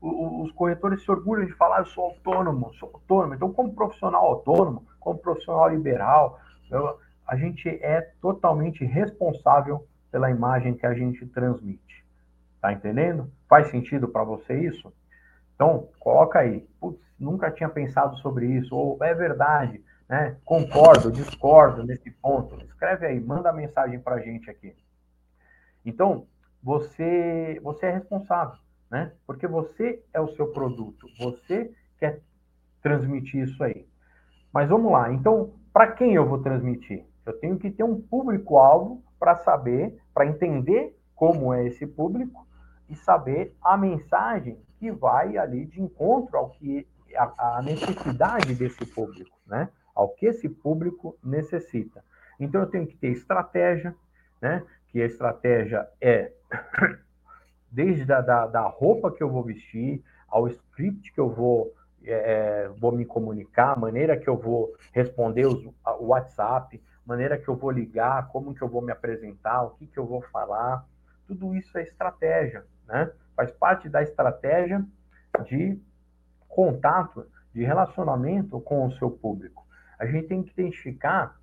os corretores se orgulham de falar, eu sou autônomo, sou autônomo. Então, como profissional autônomo, como profissional liberal, eu, a gente é totalmente responsável pela imagem que a gente transmite. Tá entendendo? Faz sentido para você isso? Então, coloca aí. Putz, nunca tinha pensado sobre isso. Ou é verdade. né? Concordo, discordo nesse ponto. Escreve aí, manda mensagem para a gente aqui. Então, você, você é responsável, né? Porque você é o seu produto, você quer transmitir isso aí. Mas vamos lá, então, para quem eu vou transmitir? Eu tenho que ter um público-alvo para saber, para entender como é esse público e saber a mensagem que vai ali de encontro ao que a, a necessidade desse público, né? Ao que esse público necessita. Então eu tenho que ter estratégia, né? Que a estratégia é desde a da, da roupa que eu vou vestir, ao script que eu vou é, é vou me comunicar, a maneira que eu vou responder o WhatsApp, maneira que eu vou ligar, como que eu vou me apresentar, o que que eu vou falar, tudo isso é estratégia, né? Faz parte da estratégia de contato, de relacionamento com o seu público. A gente tem que identificar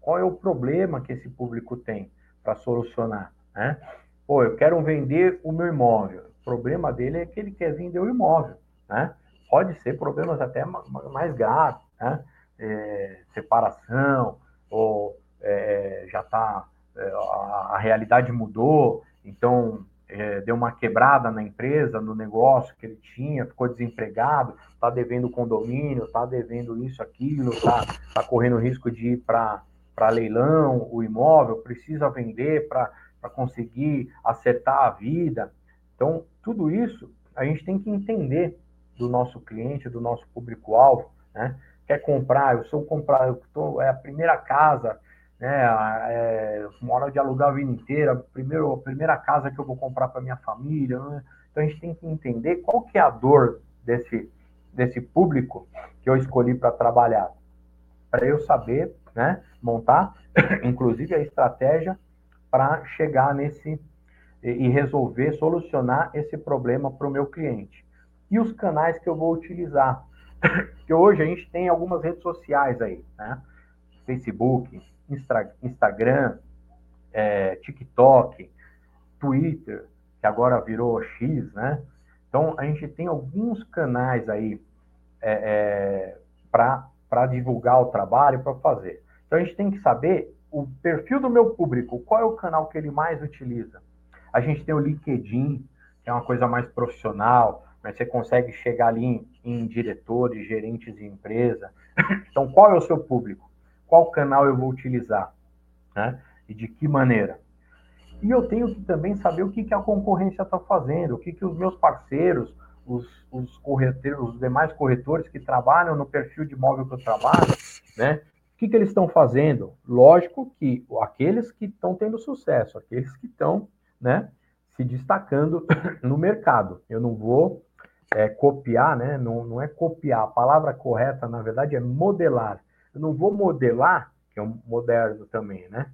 qual é o problema que esse público tem para solucionar, né? Pô, eu quero vender o meu imóvel. O problema dele é que ele quer vender o imóvel, né? Pode ser problemas até mais graves, né? É, separação, ou é, já está, é, a, a realidade mudou, então é, deu uma quebrada na empresa, no negócio que ele tinha, ficou desempregado, está devendo condomínio, está devendo isso, aquilo, está tá correndo risco de ir para leilão o imóvel, precisa vender para conseguir acertar a vida. Então, tudo isso a gente tem que entender do nosso cliente, do nosso público-alvo, né? Quer comprar, eu sou comprar, eu tô, é a primeira casa né? É, moro de alugar a vida inteira, primeiro, a primeira casa que eu vou comprar para minha família. Né? Então a gente tem que entender qual que é a dor desse, desse público que eu escolhi para trabalhar, para eu saber, né, montar, inclusive a estratégia para chegar nesse e resolver, solucionar esse problema para o meu cliente. E os canais que eu vou utilizar. Porque hoje a gente tem algumas redes sociais aí, né? Facebook, Instagram, é, TikTok, Twitter, que agora virou X, né? Então, a gente tem alguns canais aí é, é, para divulgar o trabalho, para fazer. Então, a gente tem que saber o perfil do meu público, qual é o canal que ele mais utiliza. A gente tem o LinkedIn, que é uma coisa mais profissional, mas você consegue chegar ali em, em diretores, gerentes de empresa. Então, qual é o seu público? qual canal eu vou utilizar, né? E de que maneira. E eu tenho que também saber o que, que a concorrência está fazendo, o que, que os meus parceiros, os, os os demais corretores que trabalham no perfil de imóvel que eu trabalho, né? O que, que eles estão fazendo? Lógico que aqueles que estão tendo sucesso, aqueles que estão, né? Se destacando no mercado. Eu não vou é, copiar, né? Não, não é copiar. A palavra correta, na verdade, é modelar eu não vou modelar, que é um moderno também, né?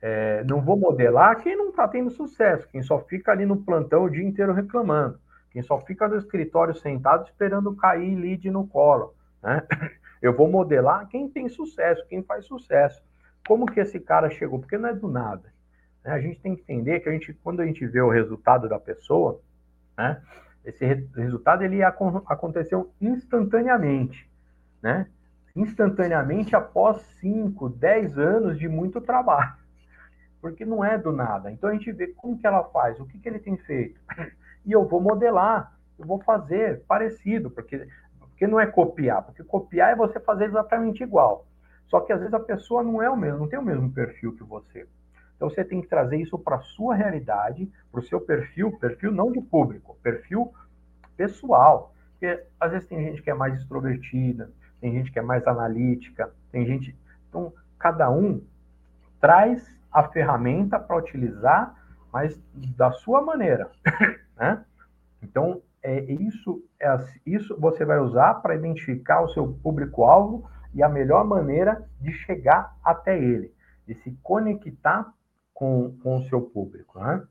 É, não vou modelar quem não está tendo sucesso, quem só fica ali no plantão o dia inteiro reclamando, quem só fica no escritório sentado esperando cair lead no colo. Né? Eu vou modelar quem tem sucesso, quem faz sucesso. Como que esse cara chegou? Porque não é do nada. Né? A gente tem que entender que a gente, quando a gente vê o resultado da pessoa, né? Esse resultado ele aconteceu instantaneamente. Né? instantaneamente após 5, 10 anos de muito trabalho. Porque não é do nada. Então a gente vê como que ela faz, o que, que ele tem feito. E eu vou modelar, eu vou fazer parecido, porque, porque não é copiar, porque copiar é você fazer exatamente igual. Só que às vezes a pessoa não é o mesmo, não tem o mesmo perfil que você. Então você tem que trazer isso para a sua realidade, para o seu perfil, perfil não de público, perfil pessoal. Porque às vezes tem gente que é mais extrovertida, tem gente que é mais analítica, tem gente. Então, cada um traz a ferramenta para utilizar, mas da sua maneira, né? Então, é isso, é isso você vai usar para identificar o seu público-alvo e a melhor maneira de chegar até ele, de se conectar com, com o seu público, né?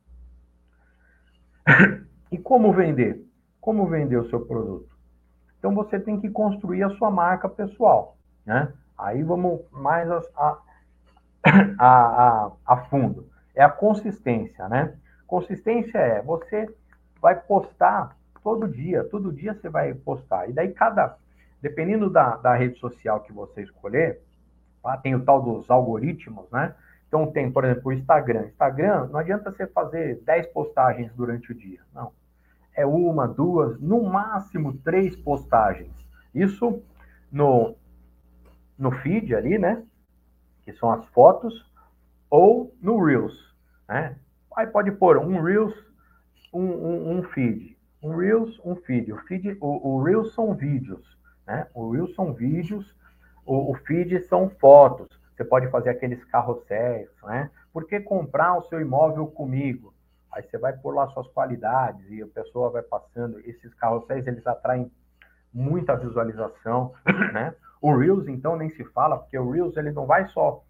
E como vender? Como vender o seu produto? Então você tem que construir a sua marca pessoal, né? Aí vamos mais a, a, a, a fundo. É a consistência, né? Consistência é você vai postar todo dia, todo dia você vai postar. E daí cada, dependendo da, da rede social que você escolher, Tá? Tem o tal dos algoritmos, né? Então tem, por exemplo, o Instagram. Instagram, não adianta você fazer 10 postagens durante o dia. Não. É uma, duas, no máximo três postagens. Isso no, no feed ali, né? Que são as fotos, ou no Reels, né? Aí pode pôr um Reels, um, um, um feed. Um Reels, um feed. O, feed o, o Reels são vídeos, né? O Reels são vídeos, o, o feed são fotos. Você pode fazer aqueles carrosséis, né? Por que comprar o seu imóvel comigo? Aí você vai por lá suas qualidades e a pessoa vai passando. Esses carrosséis, eles atraem muita visualização, né? O Reels, então, nem se fala, porque o Reels, ele não vai só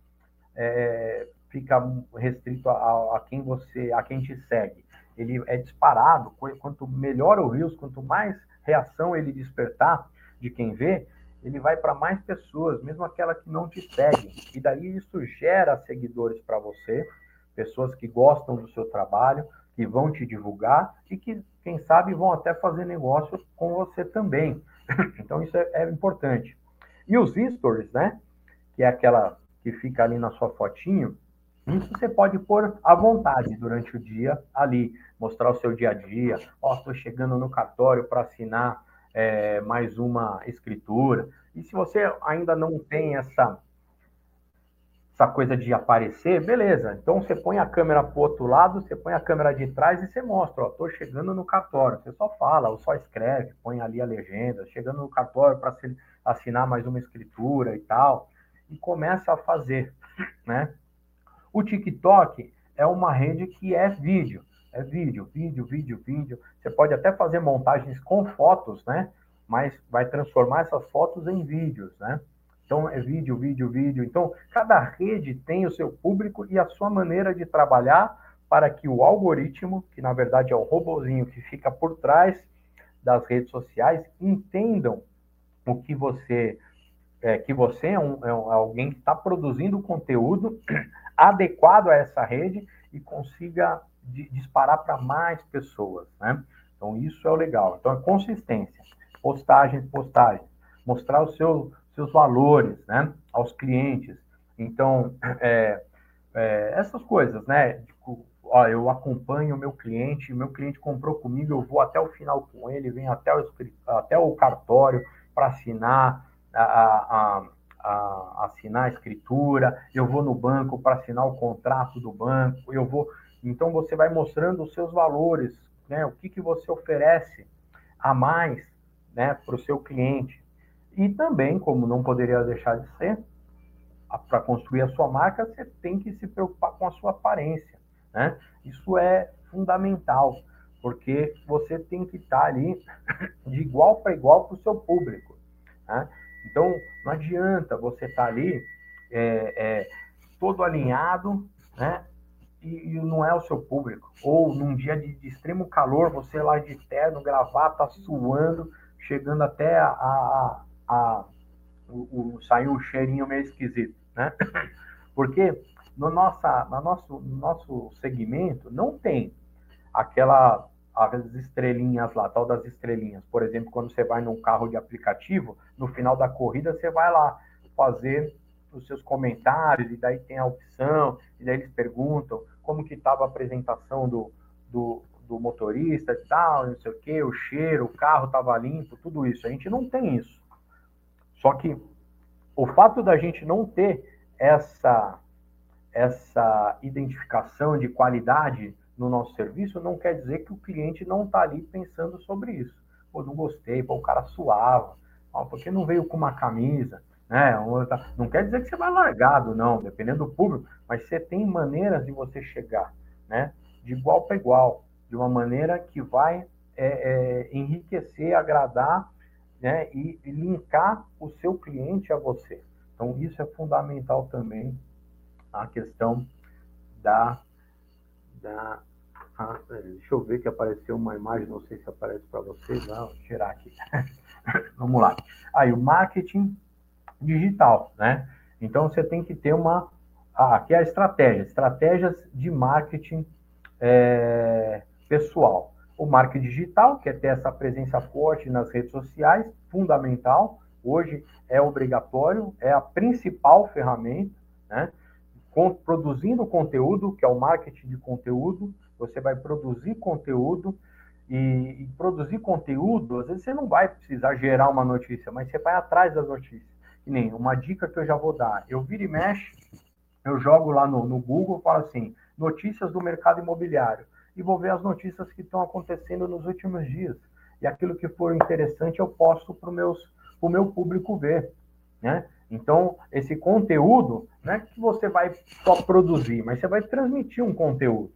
é, ficar restrito a, a, quem você, a quem te segue. Ele é disparado. Quanto melhor o Reels, quanto mais reação ele despertar de quem vê, ele vai para mais pessoas, mesmo aquela que não te segue. E daí isso gera seguidores para você, pessoas que gostam do seu trabalho, que vão te divulgar e que, quem sabe, vão até fazer negócio com você também. Então isso é, é importante. E os stories, né? Que é aquela que fica ali na sua fotinho, isso você pode pôr à vontade durante o dia ali, mostrar o seu dia a dia. Ó, oh, estou chegando no cartório para assinar é, mais uma escritura. E se você ainda não tem essa, essa coisa de aparecer, beleza. Então você põe a câmera para o outro lado, você põe a câmera de trás e você mostra, estou chegando no cartório. Você só fala, ou só escreve, põe ali a legenda, chegando no cartório para assinar mais uma escritura e tal. E começa a fazer, né? O TikTok é uma rede que é vídeo é vídeo, vídeo, vídeo, vídeo. Você pode até fazer montagens com fotos, né? Mas vai transformar essas fotos em vídeos, né? Então é vídeo, vídeo, vídeo. Então cada rede tem o seu público e a sua maneira de trabalhar para que o algoritmo, que na verdade é o robozinho que fica por trás das redes sociais, entendam o que você é, que você é, um, é um, alguém que está produzindo conteúdo adequado a essa rede e consiga de disparar para mais pessoas, né? Então, isso é o legal. Então, a consistência, postagens, postagens, mostrar os seus, seus valores, né, aos clientes. Então, é, é, essas coisas, né? Tipo, ó, eu acompanho o meu cliente, meu cliente comprou comigo, eu vou até o final com ele, venho até o, até o cartório para assinar a, a, a, assinar a escritura, eu vou no banco para assinar o contrato do banco, eu vou então você vai mostrando os seus valores, né? O que, que você oferece a mais, né, para o seu cliente. E também, como não poderia deixar de ser, para construir a sua marca, você tem que se preocupar com a sua aparência, né? Isso é fundamental, porque você tem que estar ali de igual para igual para o seu público. Né? Então, não adianta você estar ali é, é, todo alinhado, né? E, e, não é o seu público. Ou num dia de, de, extremo calor, você lá de terno, gravata, suando, chegando até a, a, a o, o, saiu um cheirinho meio esquisito, né? Porque no, nossa, no nosso, no nosso segmento não tem aquela as estrelinhas lá, tal das estrelinhas. Por exemplo, quando você vai num carro de aplicativo, no final da corrida você vai lá fazer os seus comentários e daí tem a opção e daí eles perguntam como que estava a apresentação do, do, do, motorista e tal, não sei o que, o cheiro, o carro estava limpo, tudo isso. A gente não tem isso. Só que o fato da gente não ter essa, essa identificação de qualidade no nosso serviço não quer dizer que o cliente não está ali pensando sobre isso. Pô, não gostei, pô, o cara suava, pô, porque não veio com uma camisa, né? Não quer dizer que você vai largado, não, dependendo do público, mas você tem maneiras de você chegar, né? De igual para igual, de uma maneira que vai é, é, enriquecer, agradar, né? E, e linkar o seu cliente a você. Então, isso é fundamental também, a questão da. da ah, deixa eu ver que apareceu uma imagem, não sei se aparece para vocês, não, vou tirar aqui. Vamos lá. Aí, o marketing digital, né? Então você tem que ter uma. Ah, aqui é a estratégia, estratégias de marketing é, pessoal. O marketing digital, que é ter essa presença forte nas redes sociais, fundamental, hoje é obrigatório, é a principal ferramenta, né? Com, produzindo conteúdo, que é o marketing de conteúdo, você vai produzir conteúdo e, e, produzir conteúdo, às vezes você não vai precisar gerar uma notícia, mas você vai atrás das notícias. E nem uma dica que eu já vou dar, eu viro e mexe, eu jogo lá no, no Google, falo assim, notícias do mercado imobiliário, e vou ver as notícias que estão acontecendo nos últimos dias. E aquilo que for interessante eu posto para o meu público ver, né? Então, esse conteúdo, não é que você vai só produzir, mas você vai transmitir um conteúdo.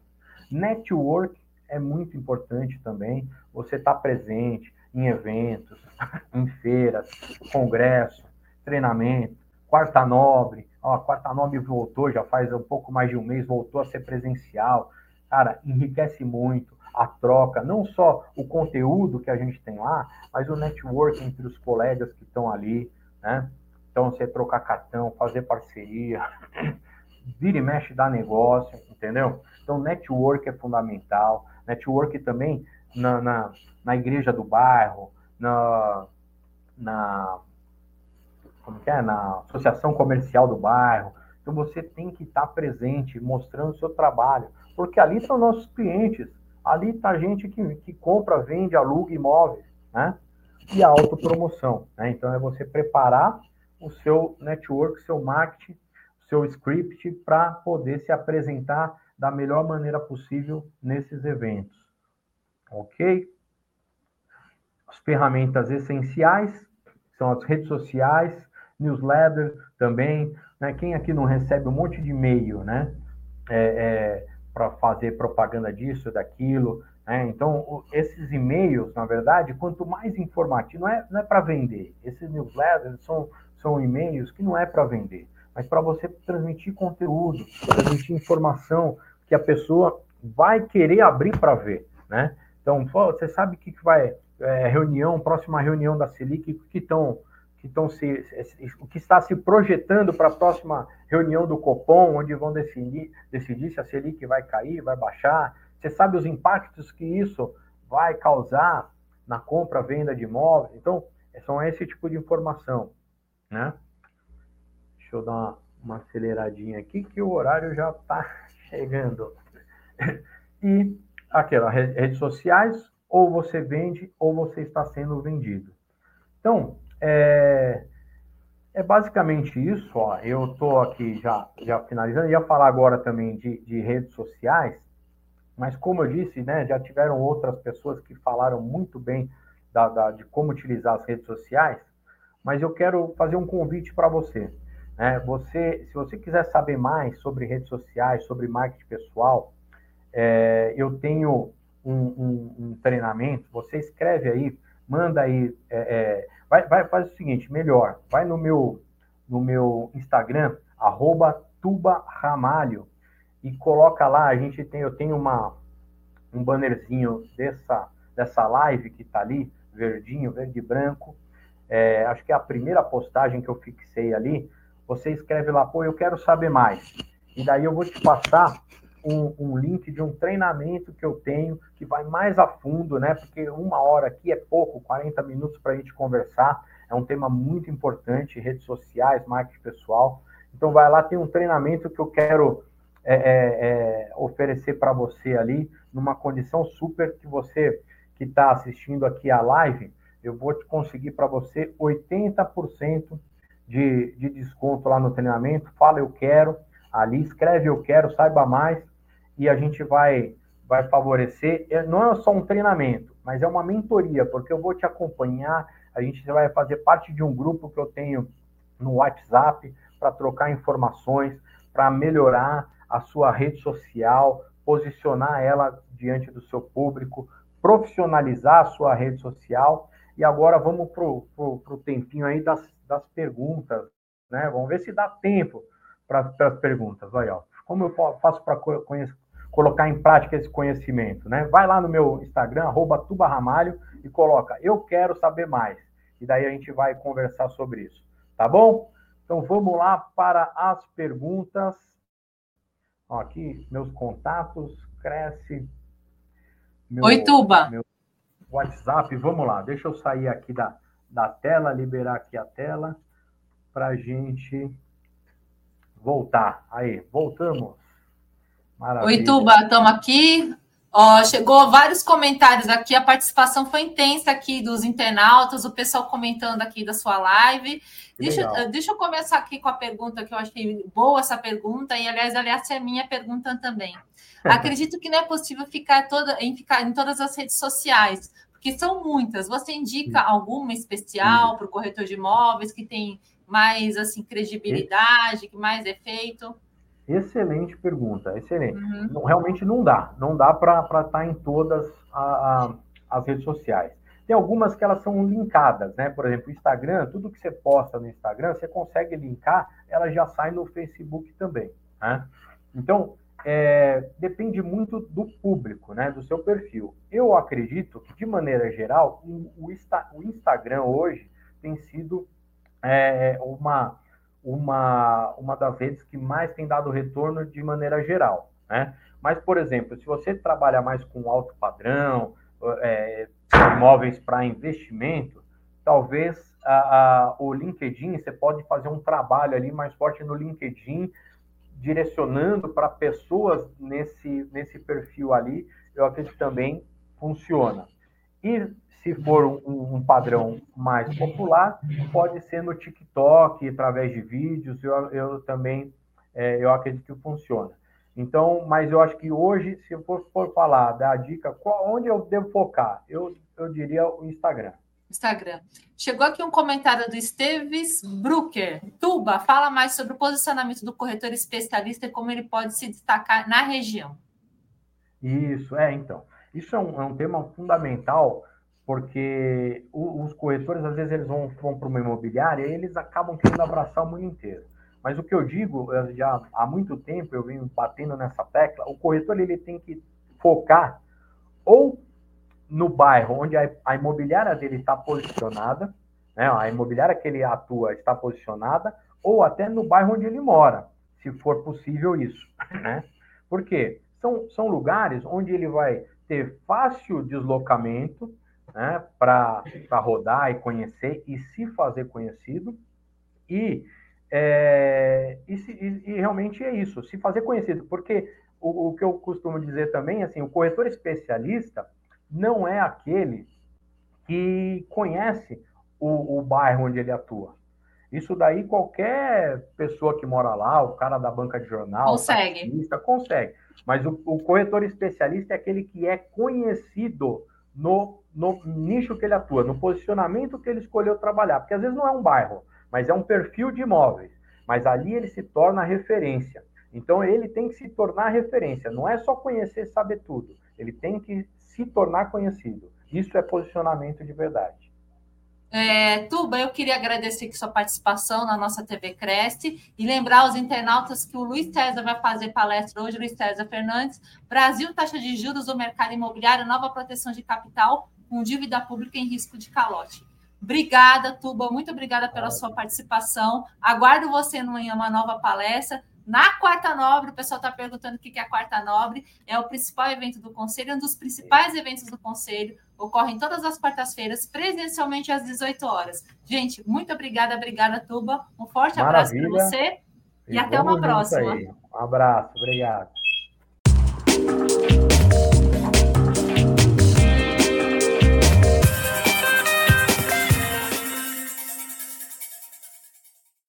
Network é muito importante também. Você está presente em eventos, em feiras, congresso, treinamento, quarta nobre. Ó, a quarta nobre voltou, já faz um pouco mais de um mês, voltou a ser presencial. Cara, enriquece muito a troca, não só o conteúdo que a gente tem lá, mas o network entre os colegas que estão ali, né? Então, você trocar cartão, fazer parceria, vira e mexe dar negócio, entendeu? Então, network é fundamental. Network também na, na, na igreja do bairro, na, na, como que é? na associação comercial do bairro. Então, você tem que estar presente, mostrando o seu trabalho, porque ali estão nossos clientes. Ali está gente que, que compra, vende, aluga imóveis, né? E a autopromoção, né? Então, é você preparar o seu network, seu marketing, seu script para poder se apresentar da melhor maneira possível nesses eventos. Ok? As ferramentas essenciais são as redes sociais, newsletter também. Né? Quem aqui não recebe um monte de e-mail, né? É, é, para fazer propaganda disso, daquilo. Né? Então, esses e-mails, na verdade, quanto mais informativo, não é, não é para vender. Esses newsletters são, são e-mails que não é para vender mas para você transmitir conteúdo, transmitir informação que a pessoa vai querer abrir para ver, né? Então, você sabe o que, que vai é, reunião, próxima reunião da Selic, que estão que estão se o que está se projetando para a próxima reunião do Copom, onde vão decidir, se a Selic vai cair, vai baixar. Você sabe os impactos que isso vai causar na compra, venda de imóveis. Então, são esse tipo de informação, né? Deixa eu dar uma, uma aceleradinha aqui, que o horário já está chegando. E aquela redes sociais, ou você vende, ou você está sendo vendido. Então, é, é basicamente isso. Ó. Eu estou aqui já, já finalizando, ia falar agora também de, de redes sociais, mas como eu disse, né, já tiveram outras pessoas que falaram muito bem da, da, de como utilizar as redes sociais, mas eu quero fazer um convite para você. Né? Você, se você quiser saber mais sobre redes sociais, sobre marketing pessoal, é, eu tenho um, um, um, treinamento. Você escreve aí, manda aí, é, é, vai, vai faz o seguinte, melhor, vai no meu no meu Instagram @tuba_ramalho e coloca lá. A gente tem, eu tenho uma um bannerzinho dessa dessa live que está ali, verdinho, verde e branco. É, acho que é a primeira postagem que eu fixei ali você escreve lá, pô, eu quero saber mais. E daí eu vou te passar um, um, link de um treinamento que eu tenho que vai mais a fundo, né? Porque uma hora aqui é pouco, 40 minutos para a gente conversar. É um tema muito importante, redes sociais, marketing pessoal. Então vai lá, tem um treinamento que eu quero é, é, é, oferecer para você ali, numa condição super que você que está assistindo aqui a live, eu vou te conseguir para você 80% de, de desconto lá no treinamento, fala eu quero, ali escreve eu quero, saiba mais, e a gente vai, vai favorecer. É, não é só um treinamento, mas é uma mentoria, porque eu vou te acompanhar, a gente vai fazer parte de um grupo que eu tenho no WhatsApp para trocar informações, para melhorar a sua rede social, posicionar ela diante do seu público, profissionalizar a sua rede social. E agora vamos para o tempinho aí das das perguntas, né? Vamos ver se dá tempo para as perguntas. Olha, ó, como eu faço para colocar em prática esse conhecimento, né? Vai lá no meu Instagram, arroba tubarramalho, e coloca, eu quero saber mais. E daí a gente vai conversar sobre isso, tá bom? Então vamos lá para as perguntas. Ó, aqui, meus contatos, cresce. Meu, Oi, Tuba. Meu WhatsApp, vamos lá, deixa eu sair aqui da, da tela, liberar aqui a tela para a gente voltar. Aí, voltamos. Maravilha. Oi, Tuba, estamos aqui. Ó, chegou vários comentários aqui, a participação foi intensa aqui dos internautas, o pessoal comentando aqui da sua live. Deixa, deixa eu começar aqui com a pergunta que eu achei boa essa pergunta, e aliás, aliás, é a minha pergunta também. Acredito que não é possível ficar toda, em ficar em todas as redes sociais, porque são muitas. Você indica alguma especial para o corretor de imóveis que tem mais assim credibilidade, que mais efeito? Excelente pergunta, excelente. Uhum. Não, realmente não dá, não dá para estar tá em todas a, a, as redes sociais. Tem algumas que elas são linkadas, né? Por exemplo, o Instagram, tudo que você posta no Instagram, você consegue linkar, ela já sai no Facebook também, né? Então, é, depende muito do público, né? Do seu perfil. Eu acredito que, de maneira geral, o, o, Insta, o Instagram hoje tem sido é, uma uma, uma das redes que mais tem dado retorno de maneira geral. Né? Mas, por exemplo, se você trabalha mais com alto padrão, é, imóveis para investimento, talvez a, a, o LinkedIn, você pode fazer um trabalho ali mais forte no LinkedIn, direcionando para pessoas nesse, nesse perfil ali, eu acredito que também funciona. E se for um, um, padrão mais popular, pode ser no TikTok, através de vídeos, eu, eu também é, eu acredito que funciona. Então, mas eu acho que hoje, se eu for, for falar da dica, qual, onde eu devo focar? Eu, eu diria o Instagram. Instagram. Chegou aqui um comentário do Esteves Brucker. Tuba, fala mais sobre o posicionamento do corretor especialista e como ele pode se destacar na região. Isso, é, então. Isso é um, é um tema fundamental porque os corretores, às vezes, eles vão, vão para uma imobiliária e eles acabam querendo abraçar o mundo inteiro. Mas o que eu digo, eu já há muito tempo eu venho batendo nessa tecla, o corretor ele tem que focar ou no bairro onde a, a imobiliária dele está posicionada, né, a imobiliária que ele atua está posicionada, ou até no bairro onde ele mora, se for possível isso. Né? Por quê? São, são lugares onde ele vai ter fácil deslocamento, né, para rodar e conhecer e se fazer conhecido. E, é, e, se, e, e, realmente é isso, se fazer conhecido, porque o, o, que eu costumo dizer também, assim, o corretor especialista não é aquele que conhece o, o bairro onde ele atua. Isso daí qualquer pessoa que mora lá, o cara da banca de jornal, consegue, consegue. Mas o, o corretor especialista é aquele que é conhecido no, no nicho que ele atua, no posicionamento que ele escolheu trabalhar. Porque às vezes não é um bairro, mas é um perfil de imóveis. Mas ali ele se torna referência. Então ele tem que se tornar referência. Não é só conhecer e saber tudo. Ele tem que se tornar conhecido. Isso é posicionamento de verdade. É, Tuba, eu queria agradecer sua participação na nossa TV Cresce e lembrar aos internautas que o Luiz César vai fazer palestra hoje, Luiz César Fernandes, Brasil, taxa de juros do mercado imobiliário, nova proteção de capital com dívida pública em risco de calote. Obrigada, Tuba, muito obrigada pela sua participação. Aguardo você numa nova palestra. Na Quarta Nobre, o pessoal está perguntando o que é a Quarta Nobre. É o principal evento do Conselho, um dos principais eventos do Conselho ocorrem todas as quartas-feiras, presencialmente às 18 horas. Gente, muito obrigada, obrigada, Tuba. Um forte Maravilha. abraço para você e, e até uma próxima. Um abraço, obrigado.